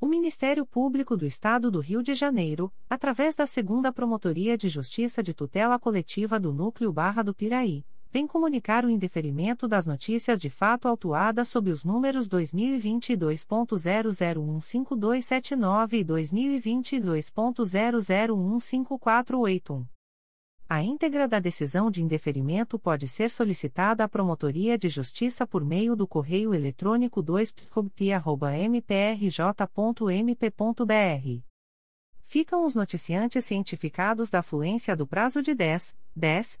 O Ministério Público do Estado do Rio de Janeiro, através da Segunda Promotoria de Justiça de Tutela Coletiva do Núcleo Barra do Piraí, vem comunicar o indeferimento das notícias de fato autuadas sob os números 2022.00152279 e 2022.00154881. A íntegra da decisão de indeferimento pode ser solicitada à Promotoria de Justiça por meio do correio eletrônico 2pcobp.mprj.mp.br. Ficam os noticiantes cientificados da fluência do prazo de 10, 10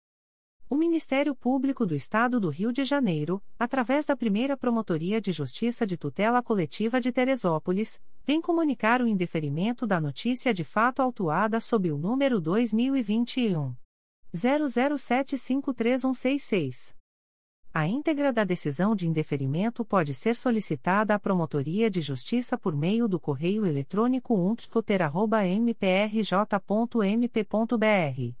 O Ministério Público do Estado do Rio de Janeiro, através da primeira Promotoria de Justiça de Tutela Coletiva de Teresópolis, vem comunicar o indeferimento da notícia de fato autuada sob o número 2021 00753166. A íntegra da decisão de indeferimento pode ser solicitada à Promotoria de Justiça por meio do correio eletrônico umptcoter.mprj.mp.br.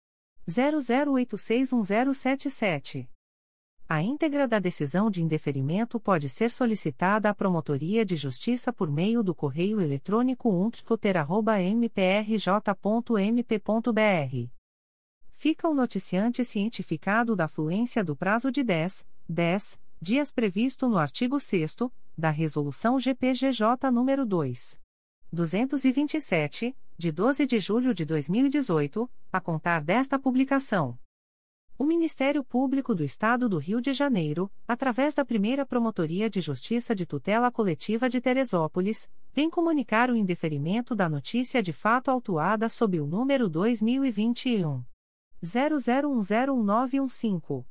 00861077. A íntegra da decisão de indeferimento pode ser solicitada à Promotoria de Justiça por meio do correio eletrônico umptcoter.mprj.mp.br. Fica o noticiante cientificado da fluência do prazo de 10, 10 dias previsto no artigo 6 da Resolução GPGJ nº 2. 227, de 12 de julho de 2018, a contar desta publicação. O Ministério Público do Estado do Rio de Janeiro, através da primeira Promotoria de Justiça de Tutela Coletiva de Teresópolis, vem comunicar o indeferimento da notícia de fato autuada sob o número 2021 00101915.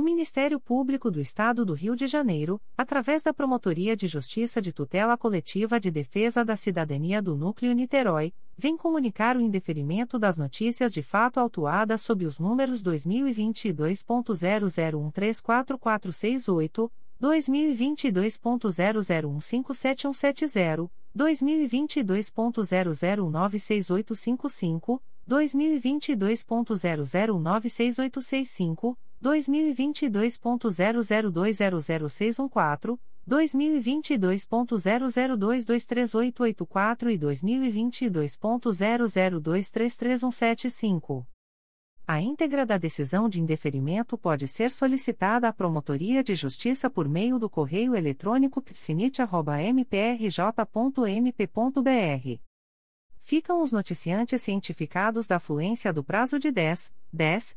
O Ministério Público do Estado do Rio de Janeiro, através da Promotoria de Justiça de Tutela Coletiva de Defesa da Cidadania do Núcleo Niterói, vem comunicar o indeferimento das notícias de fato autuadas sob os números 2022.00134468, 2022.00157170, 2022.00196855, 2022.00196865, 2022.00200614, 2022.00223884 e 2022.00233175. A íntegra da decisão de indeferimento pode ser solicitada à Promotoria de Justiça por meio do correio eletrônico psinit.mprj.mp.br. Ficam os noticiantes cientificados da fluência do prazo de 10, 10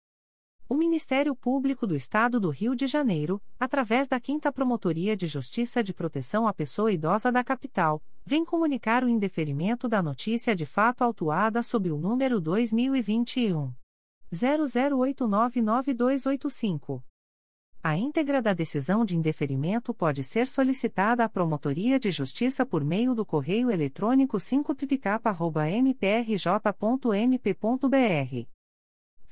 O Ministério Público do Estado do Rio de Janeiro, através da 5 Promotoria de Justiça de Proteção à Pessoa Idosa da Capital, vem comunicar o indeferimento da notícia de fato autuada sob o número 2021 00899285. A íntegra da decisão de indeferimento pode ser solicitada à Promotoria de Justiça por meio do correio eletrônico 5picapa.mprj.mp.br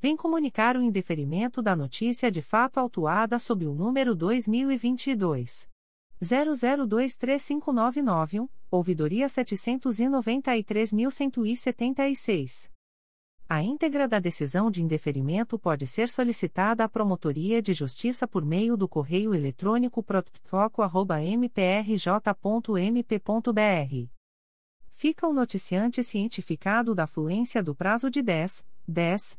vem comunicar o indeferimento da notícia de fato autuada sob o número 2022 00235991, ouvidoria 793.176. A íntegra da decisão de indeferimento pode ser solicitada à Promotoria de Justiça por meio do correio eletrônico protfoco.mprj.mp.br. Fica o noticiante cientificado da fluência do prazo de 10, 10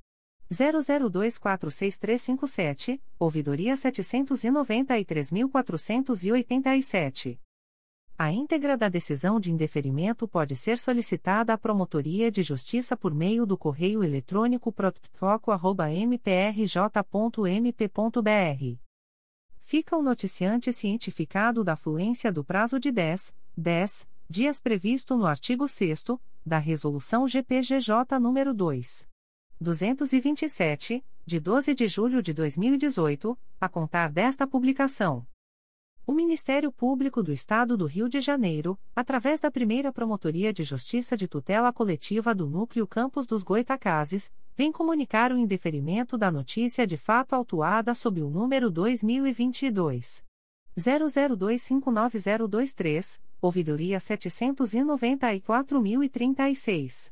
00246357, ouvidoria 793.487. A íntegra da decisão de indeferimento pode ser solicitada à Promotoria de Justiça por meio do correio eletrônico protfoco.mprj.mp.br. Fica o noticiante cientificado da fluência do prazo de 10, 10 dias previsto no artigo 6 da Resolução GPGJ nº 2. 227, de 12 de julho de 2018, a contar desta publicação. O Ministério Público do Estado do Rio de Janeiro, através da primeira Promotoria de Justiça de Tutela Coletiva do Núcleo Campos dos Goitacazes, vem comunicar o indeferimento da notícia de fato autuada sob o número 2022. 00259023, ouvidoria 794.036.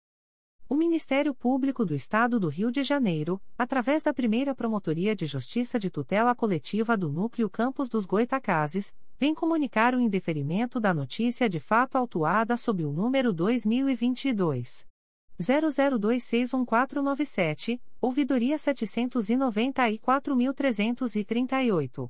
O Ministério Público do Estado do Rio de Janeiro, através da primeira Promotoria de Justiça de Tutela Coletiva do Núcleo Campos dos Goitacazes, vem comunicar o indeferimento da notícia de fato autuada sob o número 2022 00261497, ouvidoria 794.338.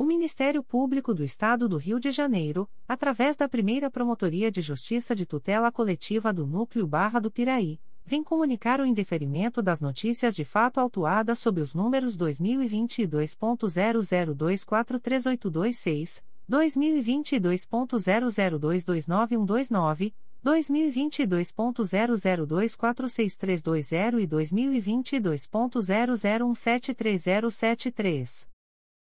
O Ministério Público do Estado do Rio de Janeiro, através da primeira Promotoria de Justiça de Tutela Coletiva do Núcleo Barra do Piraí, vem comunicar o indeferimento das notícias de fato autuadas sob os números 2022.00243826. 2022.00229129, 2022.00246320 e 2022.00173073.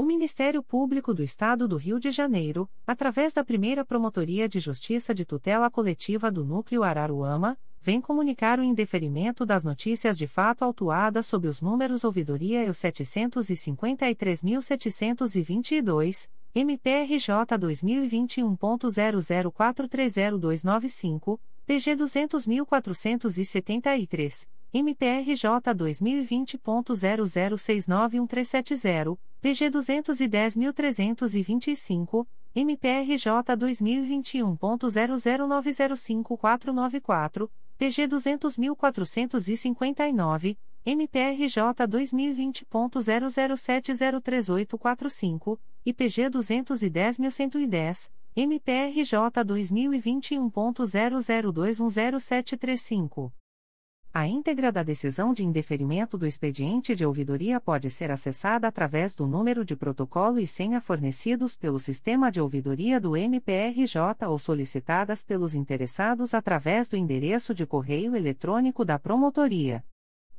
O Ministério Público do Estado do Rio de Janeiro, através da primeira Promotoria de Justiça de Tutela Coletiva do Núcleo Araruama, vem comunicar o indeferimento das notícias de fato autuadas sob os números ouvidoria e 753.722, MPRJ 2021.00430295, PG 200.473, MPRJ 2020.00691370, PG 210.325, MPRJ 2021.00905494, PG 200.459, MPRJ 2020.00703845, IPG 210.110, MPRJ 2021.00210735. A íntegra da decisão de indeferimento do expediente de ouvidoria pode ser acessada através do número de protocolo e senha fornecidos pelo sistema de ouvidoria do MPRJ ou solicitadas pelos interessados através do endereço de correio eletrônico da Promotoria.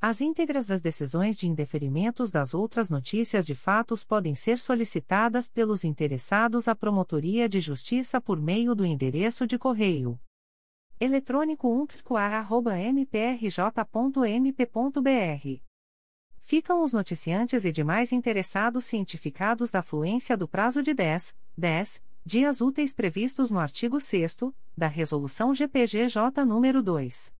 As íntegras das decisões de indeferimentos das outras notícias de fatos podem ser solicitadas pelos interessados à Promotoria de Justiça por meio do endereço de correio eletrônico umpqua.mprj.mp.br. Ficam os noticiantes e demais interessados cientificados da fluência do prazo de 10, 10 dias úteis previstos no artigo 6 da Resolução GPGJ nº 2.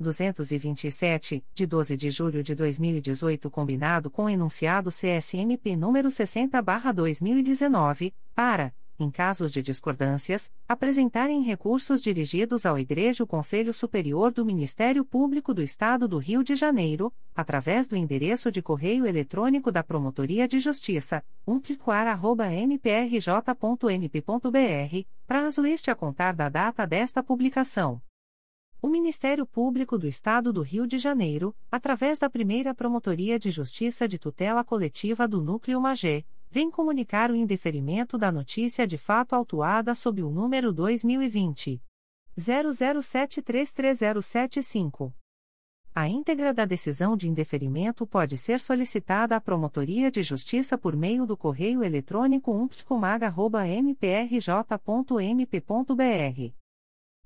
227, de 12 de julho de 2018, combinado com o enunciado CSMP número 60/2019, para em casos de discordâncias, apresentarem recursos dirigidos ao Igreja Conselho Superior do Ministério Público do Estado do Rio de Janeiro, através do endereço de correio eletrônico da Promotoria de Justiça, umplicoar.mprj.mp.br, prazo este a contar da data desta publicação. O Ministério Público do Estado do Rio de Janeiro, através da primeira Promotoria de Justiça de Tutela Coletiva do Núcleo Magé, vem comunicar o indeferimento da notícia de fato autuada sob o número 2020 00733075. A íntegra da decisão de indeferimento pode ser solicitada à Promotoria de Justiça por meio do correio eletrônico umptcomag.mprj.mp.br.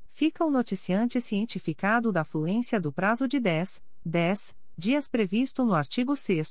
Fica o noticiante cientificado da fluência do prazo de 10, 10 dias previsto no artigo 6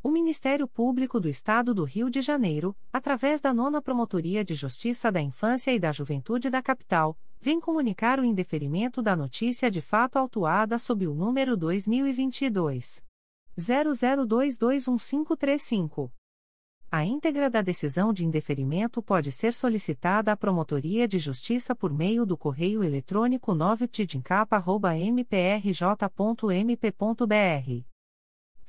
O Ministério Público do Estado do Rio de Janeiro, através da Nona Promotoria de Justiça da Infância e da Juventude da Capital, vem comunicar o indeferimento da notícia de fato autuada sob o número 2022 00221535. A íntegra da decisão de indeferimento pode ser solicitada à Promotoria de Justiça por meio do correio eletrônico 9ptidincapa.mprj.mp.br.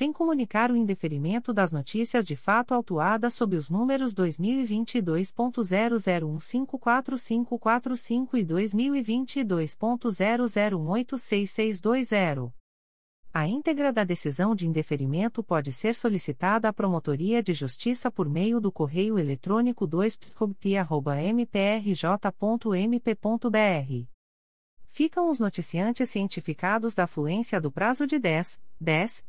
vem comunicar o indeferimento das notícias de fato autuadas sob os números 2022.00154545 e 2022.00186620. A íntegra da decisão de indeferimento pode ser solicitada à Promotoria de Justiça por meio do correio eletrônico 2pcobp.mprj.mp.br. Ficam os noticiantes cientificados da fluência do prazo de 10, 10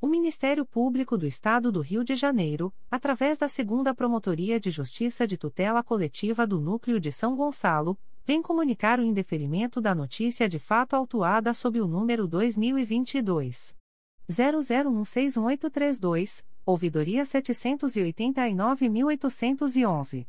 O Ministério Público do Estado do Rio de Janeiro, através da Segunda Promotoria de Justiça de Tutela Coletiva do Núcleo de São Gonçalo, vem comunicar o indeferimento da notícia de fato autuada sob o número 2022 00161832, ouvidoria 789.811.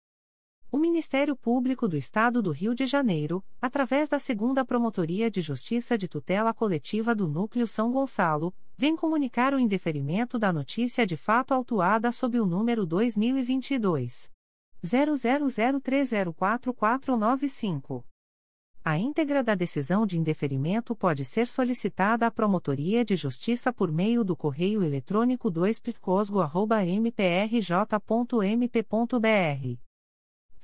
O Ministério Público do Estado do Rio de Janeiro, através da Segunda Promotoria de Justiça de Tutela Coletiva do Núcleo São Gonçalo, vem comunicar o indeferimento da notícia de fato autuada sob o número 2022 0003044495. A íntegra da decisão de indeferimento pode ser solicitada à Promotoria de Justiça por meio do correio eletrônico 2picosgo.mprj.mp.br.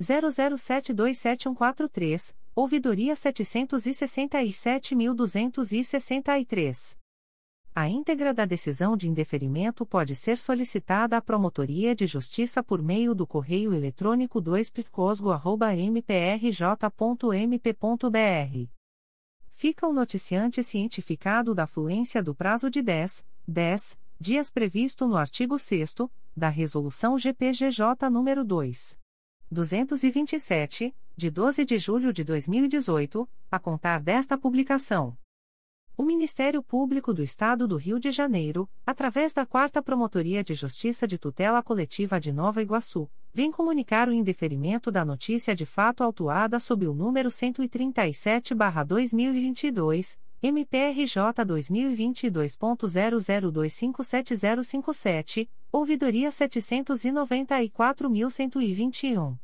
00727143, ouvidoria 767.263. A íntegra da decisão de indeferimento pode ser solicitada à Promotoria de Justiça por meio do correio eletrônico 2picosgo.mprj.mp.br. Fica o noticiante cientificado da fluência do prazo de 10, 10 dias previsto no artigo 6 da Resolução GPGJ nº 2. 227, de 12 de julho de 2018, a contar desta publicação. O Ministério Público do Estado do Rio de Janeiro, através da Quarta Promotoria de Justiça de Tutela Coletiva de Nova Iguaçu, vem comunicar o indeferimento da notícia de fato autuada sob o número 137-2022, MPRJ 2022.00257057, ouvidoria 794.121.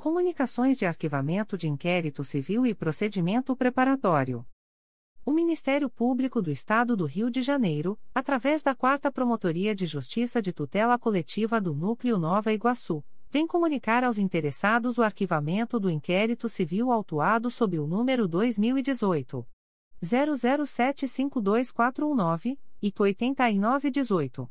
Comunicações de Arquivamento de Inquérito Civil e Procedimento Preparatório. O Ministério Público do Estado do Rio de Janeiro, através da Quarta Promotoria de Justiça de Tutela Coletiva do Núcleo Nova Iguaçu, vem comunicar aos interessados o arquivamento do inquérito civil autuado sob o número 2018 00752419 e 8918.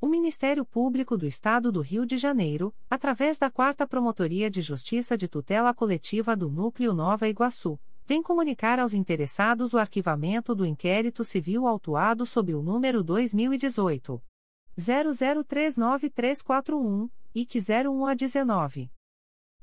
O Ministério Público do Estado do Rio de Janeiro, através da Quarta Promotoria de Justiça de Tutela Coletiva do Núcleo Nova Iguaçu, vem comunicar aos interessados o arquivamento do inquérito civil autuado sob o número 2018 00393341 e 01 a 19.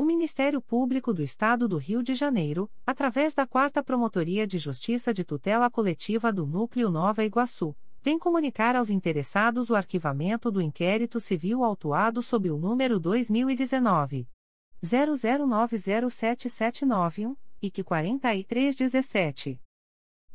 O Ministério Público do Estado do Rio de Janeiro, através da Quarta Promotoria de Justiça de Tutela Coletiva do Núcleo Nova Iguaçu, vem comunicar aos interessados o arquivamento do inquérito civil autuado sob o número 2019 00907791 e que 4317.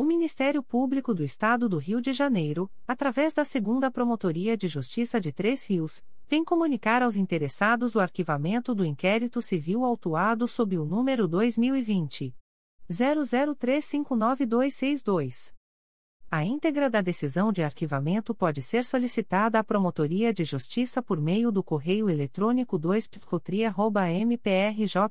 O Ministério Público do Estado do Rio de Janeiro, através da Segunda Promotoria de Justiça de Três Rios, vem comunicar aos interessados o arquivamento do inquérito civil autuado sob o número 2020 00359262. A íntegra da decisão de arquivamento pode ser solicitada à Promotoria de Justiça por meio do correio eletrônico 2 mprj.mp.br.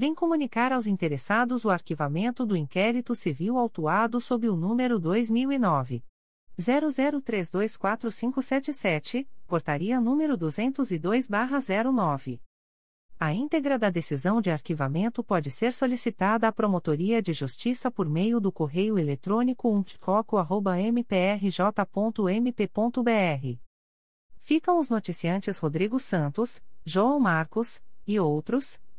vem comunicar aos interessados o arquivamento do inquérito civil autuado sob o número 2009. 00324577, portaria número 202-09. A íntegra da decisão de arquivamento pode ser solicitada à Promotoria de Justiça por meio do correio eletrônico umpticoco.mprj.mp.br. Ficam os noticiantes Rodrigo Santos, João Marcos, e outros,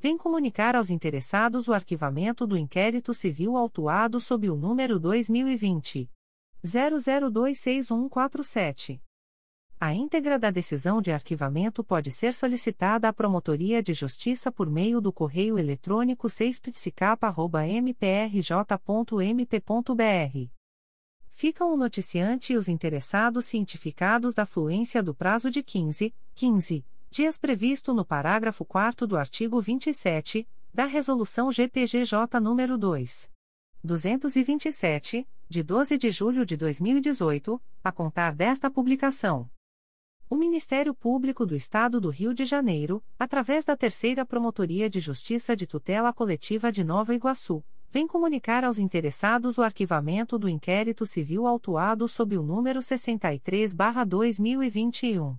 vem comunicar aos interessados o arquivamento do inquérito civil autuado sob o número 2020 00261147. A íntegra da decisão de arquivamento pode ser solicitada à Promotoria de Justiça por meio do correio eletrônico 6psicapa.mprj.mp.br. Ficam o noticiante e os interessados cientificados da fluência do prazo de 15, 15 dias previsto no parágrafo 4 do artigo 27 da Resolução GPGJ nº 2. 227, de 12 de julho de 2018, a contar desta publicação. O Ministério Público do Estado do Rio de Janeiro, através da Terceira Promotoria de Justiça de Tutela Coletiva de Nova Iguaçu, vem comunicar aos interessados o arquivamento do inquérito civil autuado sob o número 63-2021.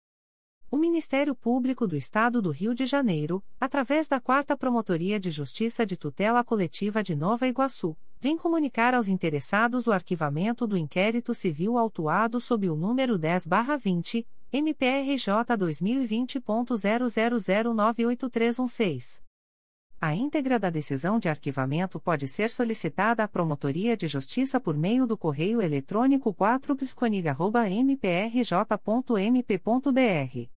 O Ministério Público do Estado do Rio de Janeiro, através da 4 Promotoria de Justiça de Tutela Coletiva de Nova Iguaçu, vem comunicar aos interessados o arquivamento do inquérito civil autuado sob o número 10-20, MPRJ 2020.00098316. A íntegra da decisão de arquivamento pode ser solicitada à Promotoria de Justiça por meio do correio eletrônico 4psconig.mprj.mp.br.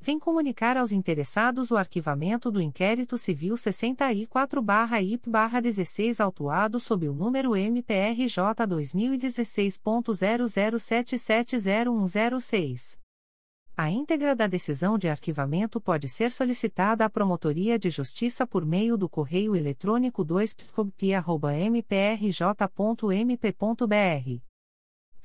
vem comunicar aos interessados o arquivamento do inquérito civil 64-IP-16 autuado sob o número MPRJ 2016.00770106. A íntegra da decisão de arquivamento pode ser solicitada à Promotoria de Justiça por meio do correio eletrônico 2pcop.mprj.mp.br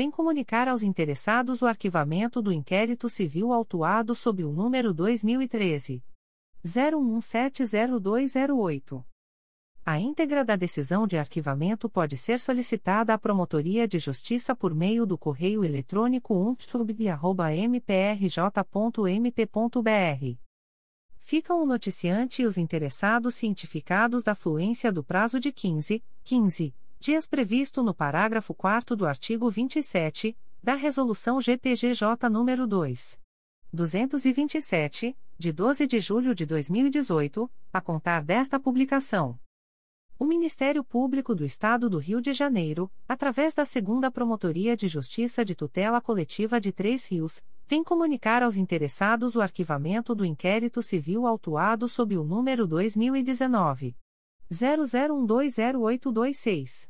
vem comunicar aos interessados o arquivamento do inquérito civil autuado sob o número 2013. 01170208. A íntegra da decisão de arquivamento pode ser solicitada à Promotoria de Justiça por meio do correio eletrônico umptub.mprj.mp.br. Ficam o noticiante e os interessados cientificados da fluência do prazo de 15, 15 dias previsto no parágrafo 4 do artigo 27 da Resolução GPGJ nº 2. 227, de 12 de julho de 2018, a contar desta publicação. O Ministério Público do Estado do Rio de Janeiro, através da Segunda Promotoria de Justiça de Tutela Coletiva de Três Rios, vem comunicar aos interessados o arquivamento do inquérito civil autuado sob o número 2019 00120826.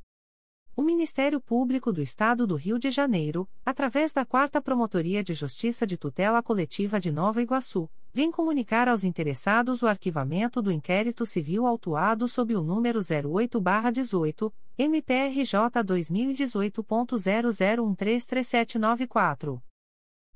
O Ministério Público do Estado do Rio de Janeiro, através da 4 Promotoria de Justiça de Tutela Coletiva de Nova Iguaçu, vem comunicar aos interessados o arquivamento do inquérito civil autuado sob o número 08-18, MPRJ 2018.00133794.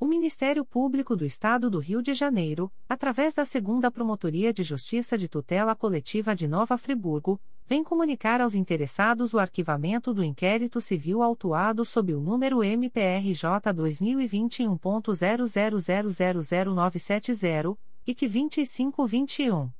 O Ministério Público do Estado do Rio de Janeiro, através da Segunda Promotoria de Justiça de Tutela Coletiva de Nova Friburgo, vem comunicar aos interessados o arquivamento do inquérito civil autuado sob o número MPRJ 2021.00000970 e que 2521.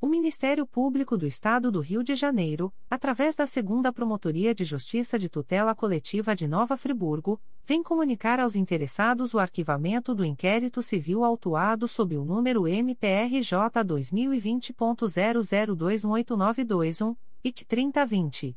O Ministério Público do Estado do Rio de Janeiro, através da Segunda Promotoria de Justiça de Tutela Coletiva de Nova Friburgo, vem comunicar aos interessados o arquivamento do inquérito civil autuado sob o número MPRJ 2020.00218921, IC 3020.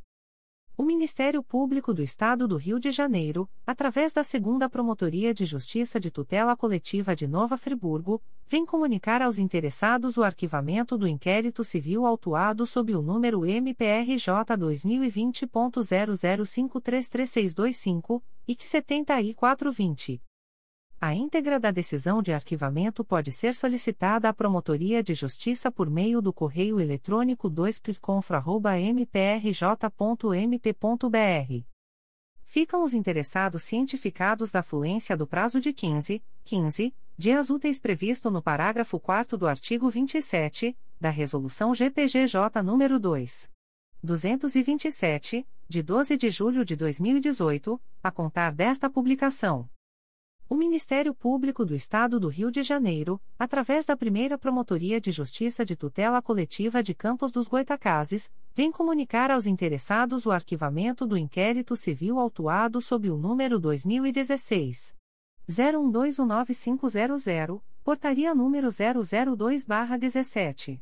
O Ministério Público do Estado do Rio de Janeiro, através da Segunda Promotoria de Justiça de Tutela Coletiva de Nova Friburgo, vem comunicar aos interessados o arquivamento do inquérito civil autuado sob o número MPRJ 2020.00533625 e que 7420. A íntegra da decisão de arquivamento pode ser solicitada à Promotoria de Justiça por meio do correio eletrônico 2pconfra.mprj.mp.br. Ficam os interessados cientificados da fluência do prazo de 15, 15 dias úteis previsto no parágrafo 4 do artigo 27 da Resolução GPGJ nº 2. 227, de 12 de julho de 2018, a contar desta publicação. O Ministério Público do Estado do Rio de Janeiro, através da primeira Promotoria de Justiça de Tutela Coletiva de Campos dos Goitacazes, vem comunicar aos interessados o arquivamento do inquérito civil autuado sob o número 2016. 01219500, portaria número 002-17.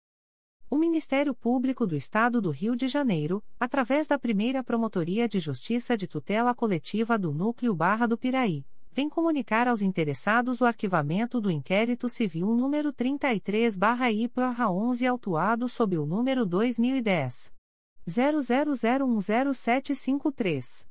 O Ministério Público do Estado do Rio de Janeiro, através da primeira Promotoria de Justiça de Tutela Coletiva do Núcleo Barra do Piraí, vem comunicar aos interessados o arquivamento do inquérito civil número 33-IPA-11 autuado sob o número 2010. 00010753.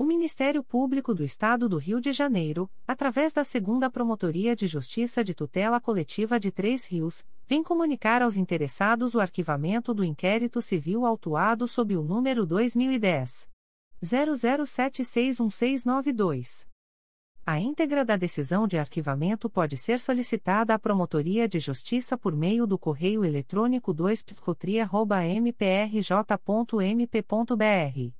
O Ministério Público do Estado do Rio de Janeiro, através da Segunda Promotoria de Justiça de Tutela Coletiva de Três Rios, vem comunicar aos interessados o arquivamento do inquérito civil autuado sob o número 2010 00761692. A íntegra da decisão de arquivamento pode ser solicitada à Promotoria de Justiça por meio do correio eletrônico 2picotria.mprj.mp.br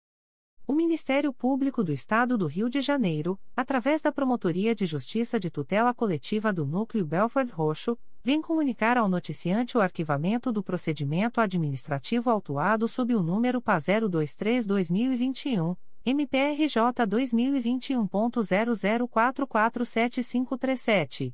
O Ministério Público do Estado do Rio de Janeiro, através da Promotoria de Justiça de Tutela Coletiva do Núcleo Belford Roxo, vem comunicar ao noticiante o arquivamento do procedimento administrativo autuado sob o número PA 023-2021, MPRJ 2021.00447537.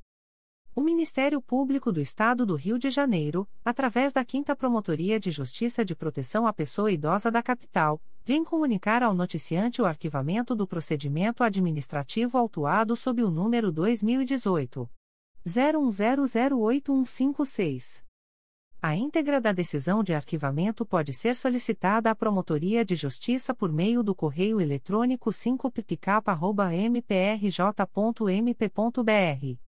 O Ministério Público do Estado do Rio de Janeiro, através da 5 Promotoria de Justiça de Proteção à Pessoa Idosa da Capital, vem comunicar ao noticiante o arquivamento do procedimento administrativo autuado sob o número 2018 01008156. A íntegra da decisão de arquivamento pode ser solicitada à Promotoria de Justiça por meio do correio eletrônico 5pk.mprj.mp.br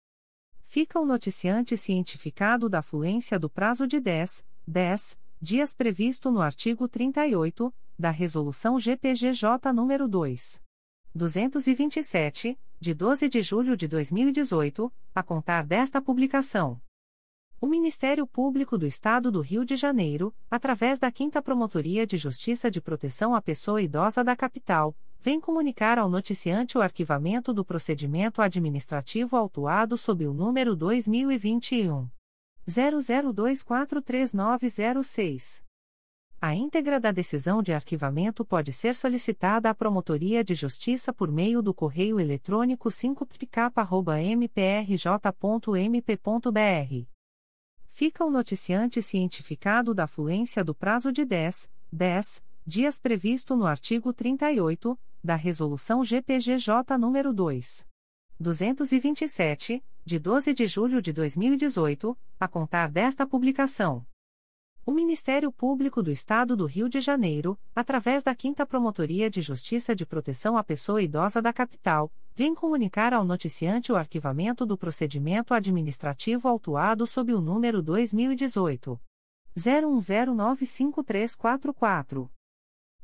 fica o noticiante cientificado da fluência do prazo de 10, 10 dias previsto no artigo 38 da Resolução GPGJ nº 2. 227, de 12 de julho de 2018, a contar desta publicação. O Ministério Público do Estado do Rio de Janeiro, através da 5 Promotoria de Justiça de Proteção à Pessoa Idosa da Capital, vem comunicar ao noticiante o arquivamento do procedimento administrativo autuado sob o número 2021 00243906. A íntegra da decisão de arquivamento pode ser solicitada à Promotoria de Justiça por meio do correio eletrônico 5pk.mprj.mp.br. Fica o noticiante cientificado da fluência do prazo de 10, 10 dias previsto no artigo 38 da Resolução GPGJ nº 2. 227, de 12 de julho de 2018, a contar desta publicação. O Ministério Público do Estado do Rio de Janeiro, através da 5 Promotoria de Justiça de Proteção à Pessoa Idosa da Capital, vem comunicar ao noticiante o arquivamento do procedimento administrativo autuado sob o número 2018 01095344.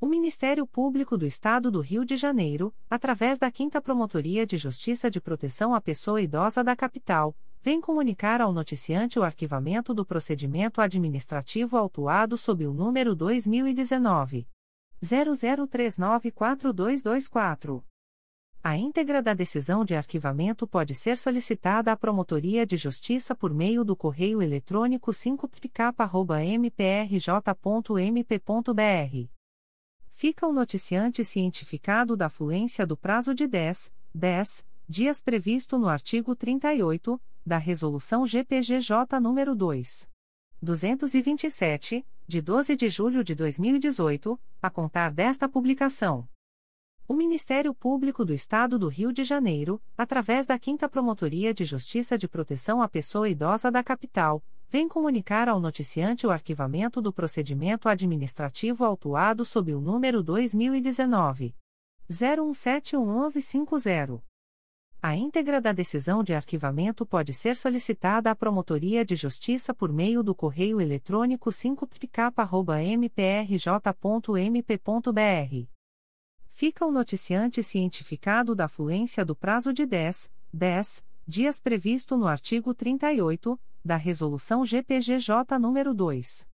O Ministério Público do Estado do Rio de Janeiro, através da 5 Promotoria de Justiça de Proteção à Pessoa Idosa da Capital, vem comunicar ao noticiante o arquivamento do procedimento administrativo autuado sob o número 2019 00394224. A íntegra da decisão de arquivamento pode ser solicitada à Promotoria de Justiça por meio do correio eletrônico 5pk.mprj.mp.br. Fica o noticiante cientificado da fluência do prazo de 10, 10 dias previsto no artigo 38 da Resolução GPGJ nº 2. 227, de 12 de julho de 2018, a contar desta publicação. O Ministério Público do Estado do Rio de Janeiro, através da 5 Promotoria de Justiça de Proteção à Pessoa Idosa da Capital, vem comunicar ao noticiante o arquivamento do procedimento administrativo autuado sob o número 2019 01711950. A íntegra da decisão de arquivamento pode ser solicitada à Promotoria de Justiça por meio do correio eletrônico 5pk.mprj.mp.br. Fica o noticiante cientificado da fluência do prazo de 10, 10 dias previsto no artigo 38 da Resolução GPGJ nº 2.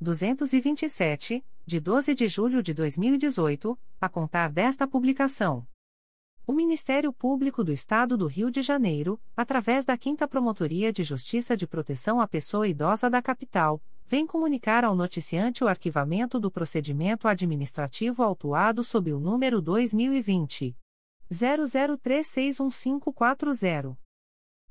227, de 12 de julho de 2018, a contar desta publicação. O Ministério Público do Estado do Rio de Janeiro, através da 5 Promotoria de Justiça de Proteção à Pessoa Idosa da Capital, vem comunicar ao noticiante o arquivamento do procedimento administrativo autuado sob o número 2020 00361540.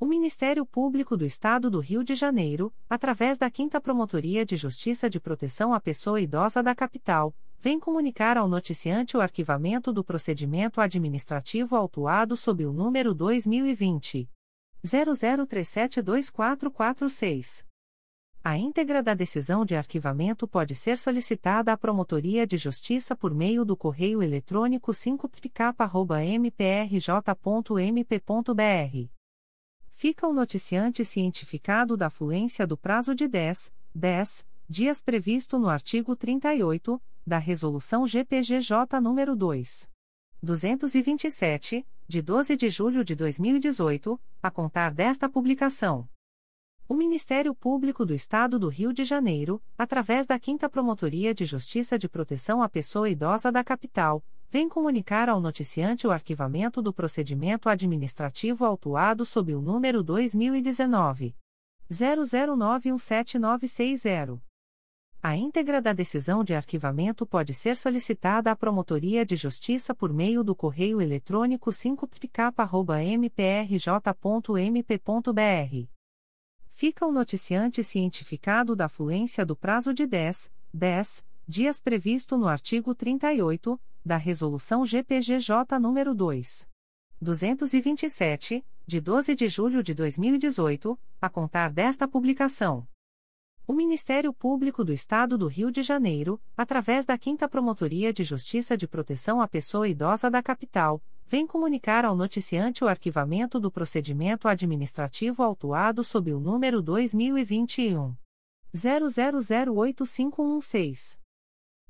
O Ministério Público do Estado do Rio de Janeiro, através da 5 Promotoria de Justiça de Proteção à Pessoa Idosa da Capital, vem comunicar ao noticiante o arquivamento do procedimento administrativo autuado sob o número 2020 00372446. A íntegra da decisão de arquivamento pode ser solicitada à Promotoria de Justiça por meio do correio eletrônico 5pk.mprj.mp.br. Fica o noticiante cientificado da fluência do prazo de 10, 10 dias previsto no artigo 38 da Resolução GPGJ nº 2. 227, de 12 de julho de 2018, a contar desta publicação. O Ministério Público do Estado do Rio de Janeiro, através da 5 Promotoria de Justiça de Proteção à Pessoa Idosa da Capital, vem comunicar ao noticiante o arquivamento do procedimento administrativo autuado sob o número 2019 00917960. A íntegra da decisão de arquivamento pode ser solicitada à Promotoria de Justiça por meio do correio eletrônico 5pk.mprj.mp.br. Fica o noticiante cientificado da fluência do prazo de 10, 10 dias previsto no artigo 38 da Resolução GPGJ nº 2. 227, de 12 de julho de 2018, a contar desta publicação. O Ministério Público do Estado do Rio de Janeiro, através da 5 Promotoria de Justiça de Proteção à Pessoa Idosa da Capital, vem comunicar ao noticiante o arquivamento do procedimento administrativo autuado sob o número 2021 00085116.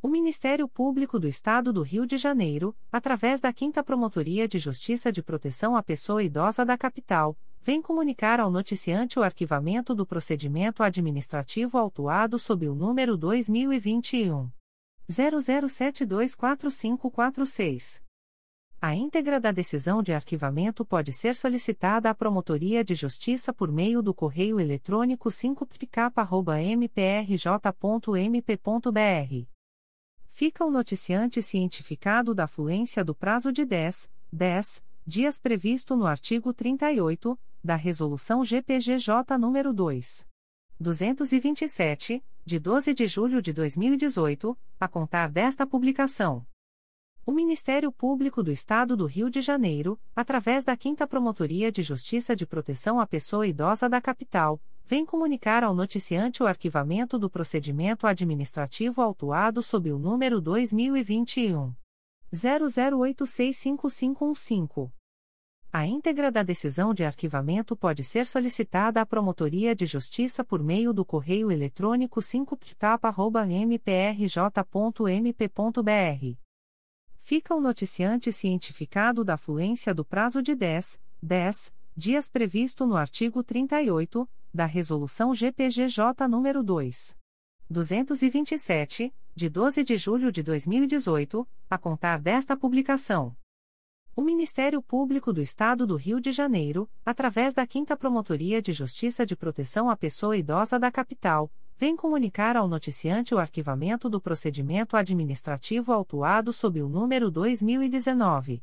O Ministério Público do Estado do Rio de Janeiro, através da 5 Promotoria de Justiça de Proteção à Pessoa Idosa da Capital, vem comunicar ao noticiante o arquivamento do procedimento administrativo autuado sob o número 2021 00724546. A íntegra da decisão de arquivamento pode ser solicitada à Promotoria de Justiça por meio do correio eletrônico 5pk.mprj.mp.br. Fica o noticiante cientificado da fluência do prazo de 10, 10 dias previsto no artigo 38 da Resolução GPGJ nº 2. 227, de 12 de julho de 2018, a contar desta publicação. O Ministério Público do Estado do Rio de Janeiro, através da 5 Promotoria de Justiça de Proteção à Pessoa Idosa da Capital, vem comunicar ao noticiante o arquivamento do procedimento administrativo autuado sob o número 2021 00865515. A íntegra da decisão de arquivamento pode ser solicitada à Promotoria de Justiça por meio do correio eletrônico 5pk.mprj.mp.br fica o noticiante cientificado da fluência do prazo de 10, 10 dias previsto no artigo 38 da Resolução GPGJ nº 2. 227, de 12 de julho de 2018, a contar desta publicação. O Ministério Público do Estado do Rio de Janeiro, através da 5 Promotoria de Justiça de Proteção à Pessoa Idosa da Capital, vem comunicar ao noticiante o arquivamento do procedimento administrativo autuado sob o número 2019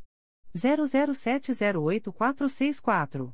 00708464.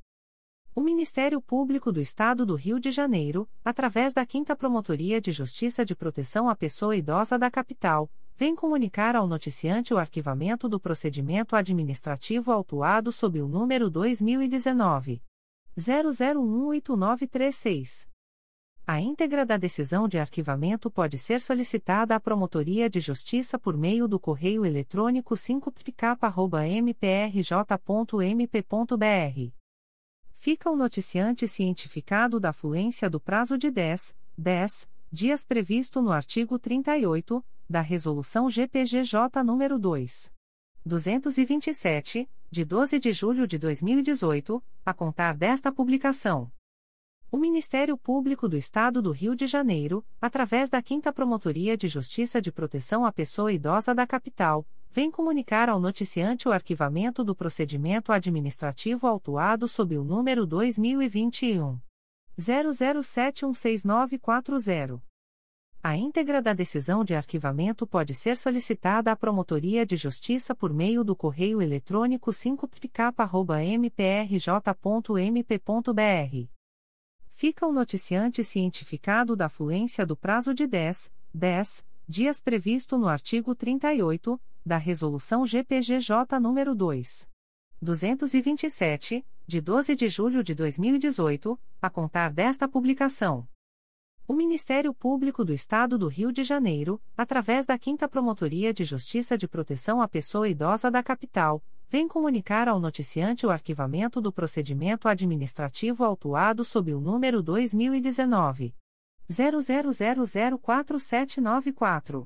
O Ministério Público do Estado do Rio de Janeiro, através da 5 Promotoria de Justiça de Proteção à Pessoa Idosa da Capital, vem comunicar ao noticiante o arquivamento do procedimento administrativo autuado sob o número 2019 00189336. A íntegra da decisão de arquivamento pode ser solicitada à Promotoria de Justiça por meio do correio eletrônico 5pk.mprj.mp.br. Fica o noticiante cientificado da fluência do prazo de 10, 10 dias previsto no artigo 38 da Resolução GPGJ nº 2. 227, de 12 de julho de 2018, a contar desta publicação. O Ministério Público do Estado do Rio de Janeiro, através da 5 Promotoria de Justiça de Proteção à Pessoa Idosa da Capital, vem comunicar ao noticiante o arquivamento do procedimento administrativo autuado sob o número 2021 00716940. A íntegra da decisão de arquivamento pode ser solicitada à Promotoria de Justiça por meio do correio eletrônico 5pk.mprj.mp.br fica o noticiante cientificado da fluência do prazo de 10, 10 dias previsto no artigo 38 da Resolução GPGJ nº 2. 227, de 12 de julho de 2018, a contar desta publicação. O Ministério Público do Estado do Rio de Janeiro, através da 5 Promotoria de Justiça de Proteção à Pessoa Idosa da Capital, vem comunicar ao noticiante o arquivamento do procedimento administrativo autuado sob o número 2019 00004794.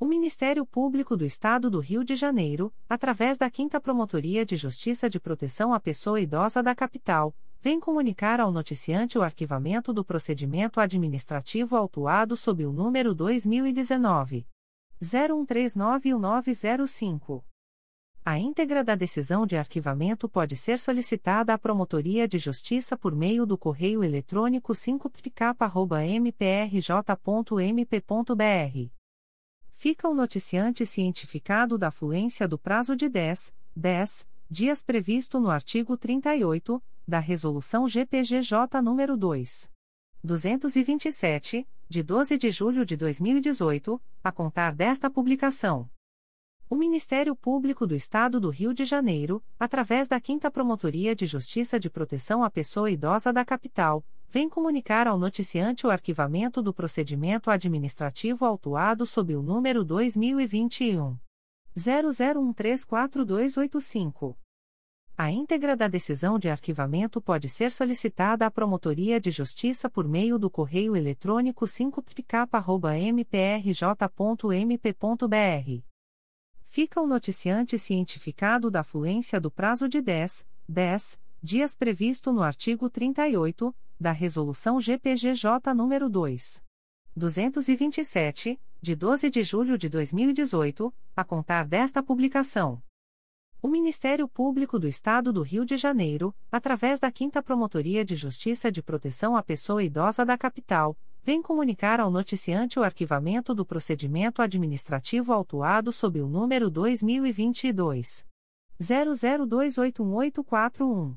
O Ministério Público do Estado do Rio de Janeiro, através da 5 Promotoria de Justiça de Proteção à Pessoa Idosa da Capital, vem comunicar ao noticiante o arquivamento do procedimento administrativo autuado sob o número 2019 01391905. A íntegra da decisão de arquivamento pode ser solicitada à Promotoria de Justiça por meio do correio eletrônico 5pk.mprj.mp.br. Fica o noticiante cientificado da fluência do prazo de 10, 10 dias previsto no artigo 38 da Resolução GPGJ nº 2. 227, de 12 de julho de 2018, a contar desta publicação. O Ministério Público do Estado do Rio de Janeiro, através da 5 Promotoria de Justiça de Proteção à Pessoa Idosa da Capital, vem comunicar ao noticiante o arquivamento do procedimento administrativo autuado sob o número 2021 00134285. A íntegra da decisão de arquivamento pode ser solicitada à Promotoria de Justiça por meio do correio eletrônico 5pk.mprj.mp.br. Fica o noticiante cientificado da fluência do prazo de 10, 10 dias previsto no artigo 38 da Resolução GPGJ nº 2. 227, de 12 de julho de 2018, a contar desta publicação. O Ministério Público do Estado do Rio de Janeiro, através da 5 Promotoria de Justiça de Proteção à Pessoa Idosa da Capital, vem comunicar ao noticiante o arquivamento do procedimento administrativo autuado sob o número 2022 00281841.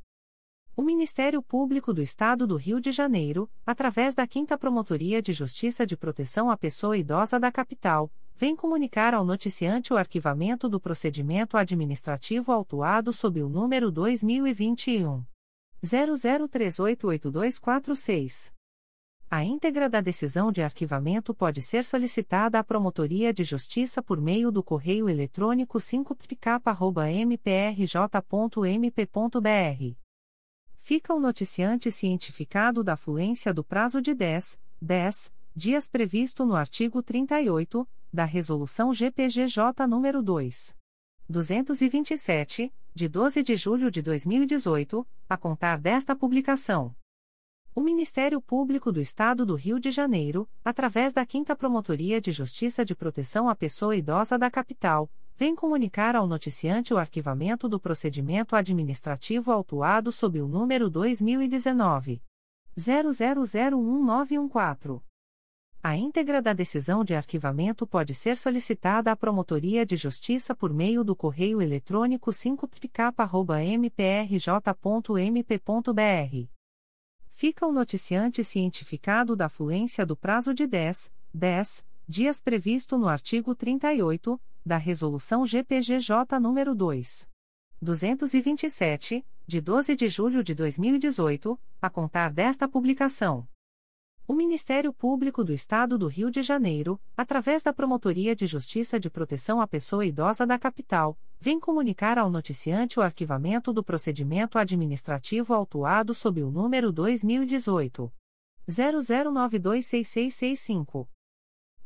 O Ministério Público do Estado do Rio de Janeiro, através da 5 Promotoria de Justiça de Proteção à Pessoa Idosa da Capital, vem comunicar ao noticiante o arquivamento do procedimento administrativo autuado sob o número 2021 00388246. A íntegra da decisão de arquivamento pode ser solicitada à Promotoria de Justiça por meio do correio eletrônico 5pk.mprj.mp.br. Fica o noticiante cientificado da fluência do prazo de 10, 10 dias previsto no artigo 38 da Resolução GPGJ nº 2. 227, de 12 de julho de 2018, a contar desta publicação. O Ministério Público do Estado do Rio de Janeiro, através da 5 Promotoria de Justiça de Proteção à Pessoa Idosa da Capital, vem comunicar ao noticiante o arquivamento do procedimento administrativo autuado sob o número 2019 00011914. A íntegra da decisão de arquivamento pode ser solicitada à Promotoria de Justiça por meio do correio eletrônico 5pk.mprj.mp.br. Fica o noticiante cientificado da fluência do prazo de 10, 10 dias previsto no artigo 38 da Resolução GPGJ nº 2. 227, de 12 de julho de 2018, a contar desta publicação. O Ministério Público do Estado do Rio de Janeiro, através da Promotoria de Justiça de Proteção à Pessoa Idosa da Capital, vem comunicar ao noticiante o arquivamento do procedimento administrativo autuado sob o número 2018 00926665.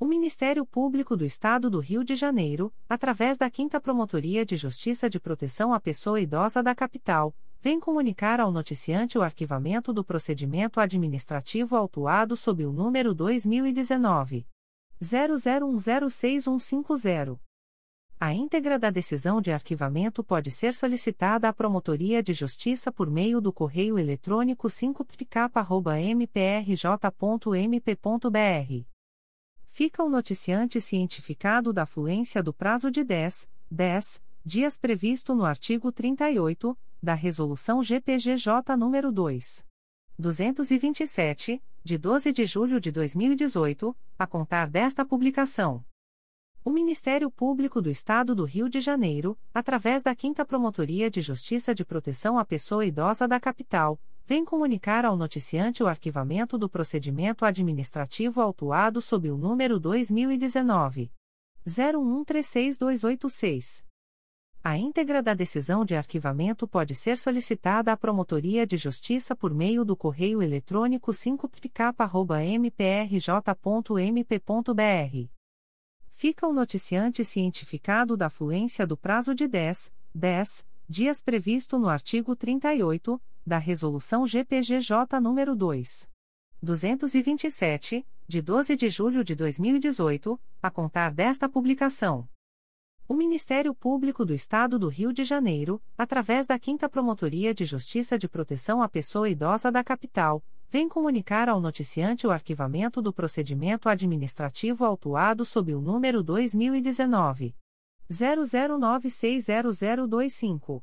O Ministério Público do Estado do Rio de Janeiro, através da 5 Promotoria de Justiça de Proteção à Pessoa Idosa da Capital, vem comunicar ao noticiante o arquivamento do procedimento administrativo autuado sob o número 2019 00106150. A íntegra da decisão de arquivamento pode ser solicitada à Promotoria de Justiça por meio do correio eletrônico 5pk.mprj.mp.br. Fica o noticiante cientificado da fluência do prazo de 10, 10 dias previsto no artigo 38 da Resolução GPGJ nº 2. 227, de 12 de julho de 2018, a contar desta publicação. O Ministério Público do Estado do Rio de Janeiro, através da 5 Promotoria de Justiça de Proteção à Pessoa Idosa da Capital, vem comunicar ao noticiante o arquivamento do procedimento administrativo autuado sob o número 2019 01136286. A íntegra da decisão de arquivamento pode ser solicitada à Promotoria de Justiça por meio do correio eletrônico 5pk.mprj.mp.br. Fica o noticiante cientificado da fluência do prazo de 10, 10 dias previsto no artigo 38 da Resolução GPGJ nº 2. 227, de 12 de julho de 2018, a contar desta publicação. O Ministério Público do Estado do Rio de Janeiro, através da 5 Promotoria de Justiça de Proteção à Pessoa Idosa da Capital, vem comunicar ao noticiante o arquivamento do procedimento administrativo autuado sob o número 2019 00960025.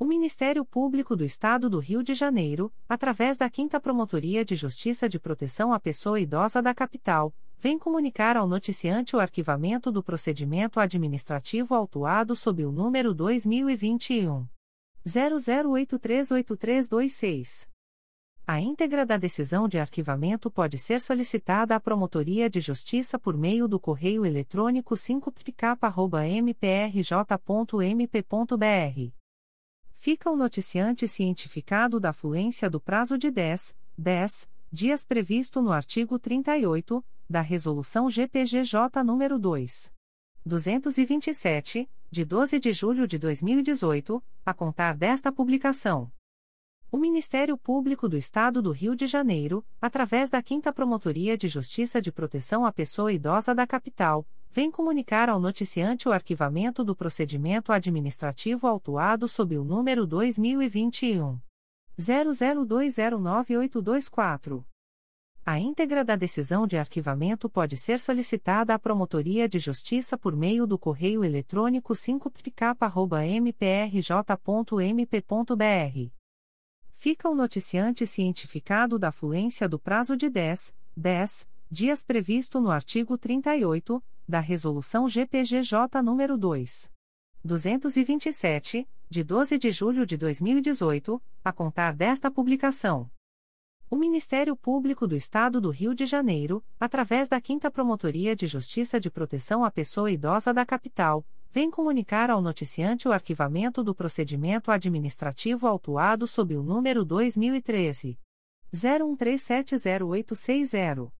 O Ministério Público do Estado do Rio de Janeiro, através da 5 Promotoria de Justiça de Proteção à Pessoa Idosa da Capital, vem comunicar ao noticiante o arquivamento do procedimento administrativo autuado sob o número 2021 00838326. A íntegra da decisão de arquivamento pode ser solicitada à Promotoria de Justiça por meio do correio eletrônico 5pk.mprj.mp.br. Fica o noticiante cientificado da fluência do prazo de 10, 10 dias previsto no artigo 38 da Resolução GPGJ nº 2. 227, de 12 de julho de 2018, a contar desta publicação. O Ministério Público do Estado do Rio de Janeiro, através da 5 Promotoria de Justiça de Proteção à Pessoa Idosa da Capital, vem comunicar ao noticiante o arquivamento do procedimento administrativo autuado sob o número 2021 00209824. A íntegra da decisão de arquivamento pode ser solicitada à Promotoria de Justiça por meio do correio eletrônico 5pk.mprj.mp.br. Fica o noticiante cientificado da fluência do prazo de 10, 10 dias previsto no artigo 38 da Resolução GPGJ nº 2. 227, de 12 de julho de 2018, a contar desta publicação. O Ministério Público do Estado do Rio de Janeiro, através da 5 Promotoria de Justiça de Proteção à Pessoa Idosa da Capital, vem comunicar ao noticiante o arquivamento do procedimento administrativo autuado sob o número 2013 01370860.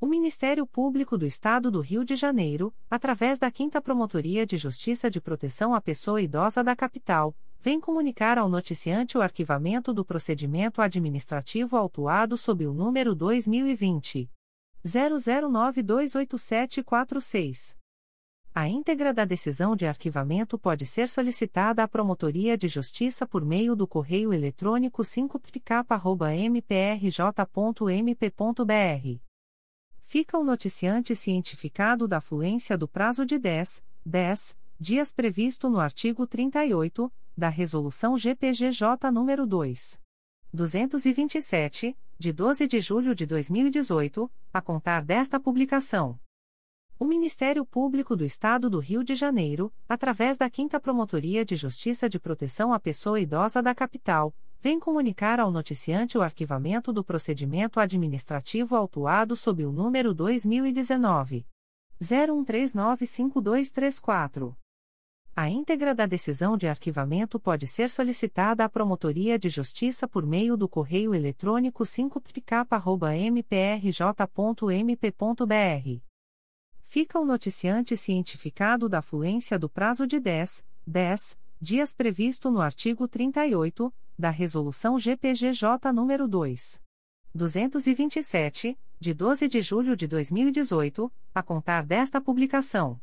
O Ministério Público do Estado do Rio de Janeiro, através da 5 Promotoria de Justiça de Proteção à Pessoa Idosa da Capital, vem comunicar ao noticiante o arquivamento do procedimento administrativo autuado sob o número 2020 00928746. A íntegra da decisão de arquivamento pode ser solicitada à Promotoria de Justiça por meio do correio eletrônico 5pk.mprj.mp.br. Fica o noticiante cientificado da fluência do prazo de 10, 10 dias previsto no artigo 38 da Resolução GPGJ nº 2. 227, de 12 de julho de 2018, a contar desta publicação. O Ministério Público do Estado do Rio de Janeiro, através da 5 Promotoria de Justiça de Proteção à Pessoa Idosa da Capital, vem comunicar ao noticiante o arquivamento do procedimento administrativo autuado sob o número 2019 01395234. A íntegra da decisão de arquivamento pode ser solicitada à Promotoria de Justiça por meio do correio eletrônico 5pk.mprj.mp.br fica o noticiante cientificado da fluência do prazo de 10, 10 dias previsto no artigo 38 da Resolução GPGJ nº 2. 227, de 12 de julho de 2018, a contar desta publicação.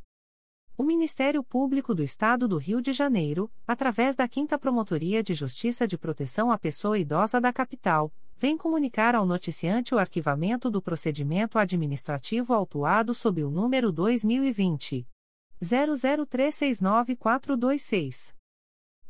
O Ministério Público do Estado do Rio de Janeiro, através da 5 Promotoria de Justiça de Proteção à Pessoa Idosa da Capital, vem comunicar ao noticiante o arquivamento do procedimento administrativo autuado sob o número 2020 00369426.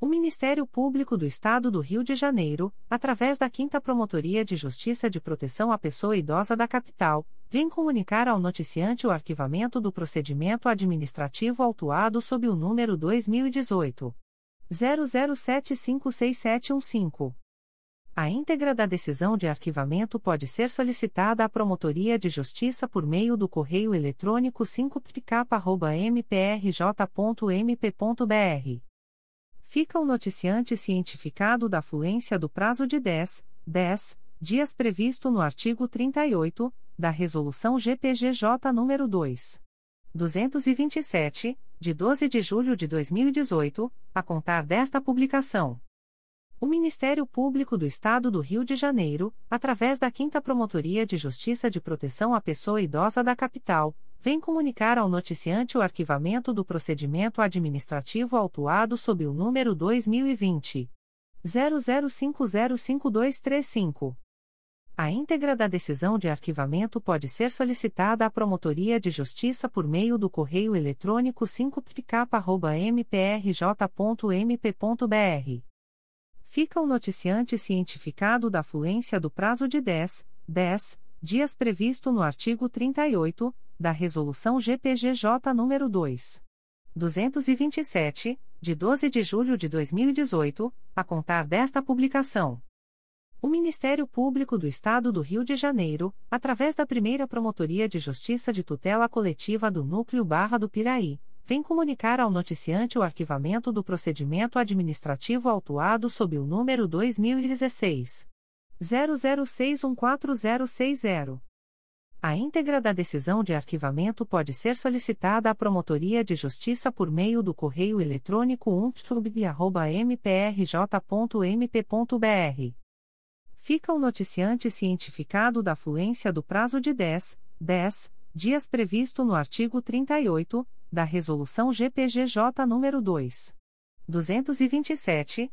O Ministério Público do Estado do Rio de Janeiro, através da 5 Promotoria de Justiça de Proteção à Pessoa Idosa da Capital, vem comunicar ao noticiante o arquivamento do procedimento administrativo autuado sob o número 2018 00756715. A íntegra da decisão de arquivamento pode ser solicitada à Promotoria de Justiça por meio do correio eletrônico 5pk.mprj.mp.br. Fica o noticiante cientificado da fluência do prazo de 10, 10 dias previsto no artigo 38 da Resolução GPGJ nº 2. 227, de 12 de julho de 2018, a contar desta publicação. O Ministério Público do Estado do Rio de Janeiro, através da 5 Promotoria de Justiça de Proteção à Pessoa Idosa da Capital, vem comunicar ao noticiante o arquivamento do procedimento administrativo autuado sob o número 2020 00505235. A íntegra da decisão de arquivamento pode ser solicitada à Promotoria de Justiça por meio do correio eletrônico 5pk.mprj.mp.br fica o noticiante cientificado da fluência do prazo de 10, 10 dias previsto no artigo 38 da Resolução GPGJ nº 2. 227, de 12 de julho de 2018, a contar desta publicação. O Ministério Público do Estado do Rio de Janeiro, através da primeira Promotoria de Justiça de Tutela Coletiva do Núcleo Barra do Piraí, vem comunicar ao noticiante o arquivamento do procedimento administrativo autuado sob o número 2016 00614060. A íntegra da decisão de arquivamento pode ser solicitada à Promotoria de Justiça por meio do correio eletrônico umtrub.mprj.mp.br. Fica o noticiante cientificado da fluência do prazo de 10, 10 dias previsto no artigo 38 da Resolução GPGJ nº 2. 227,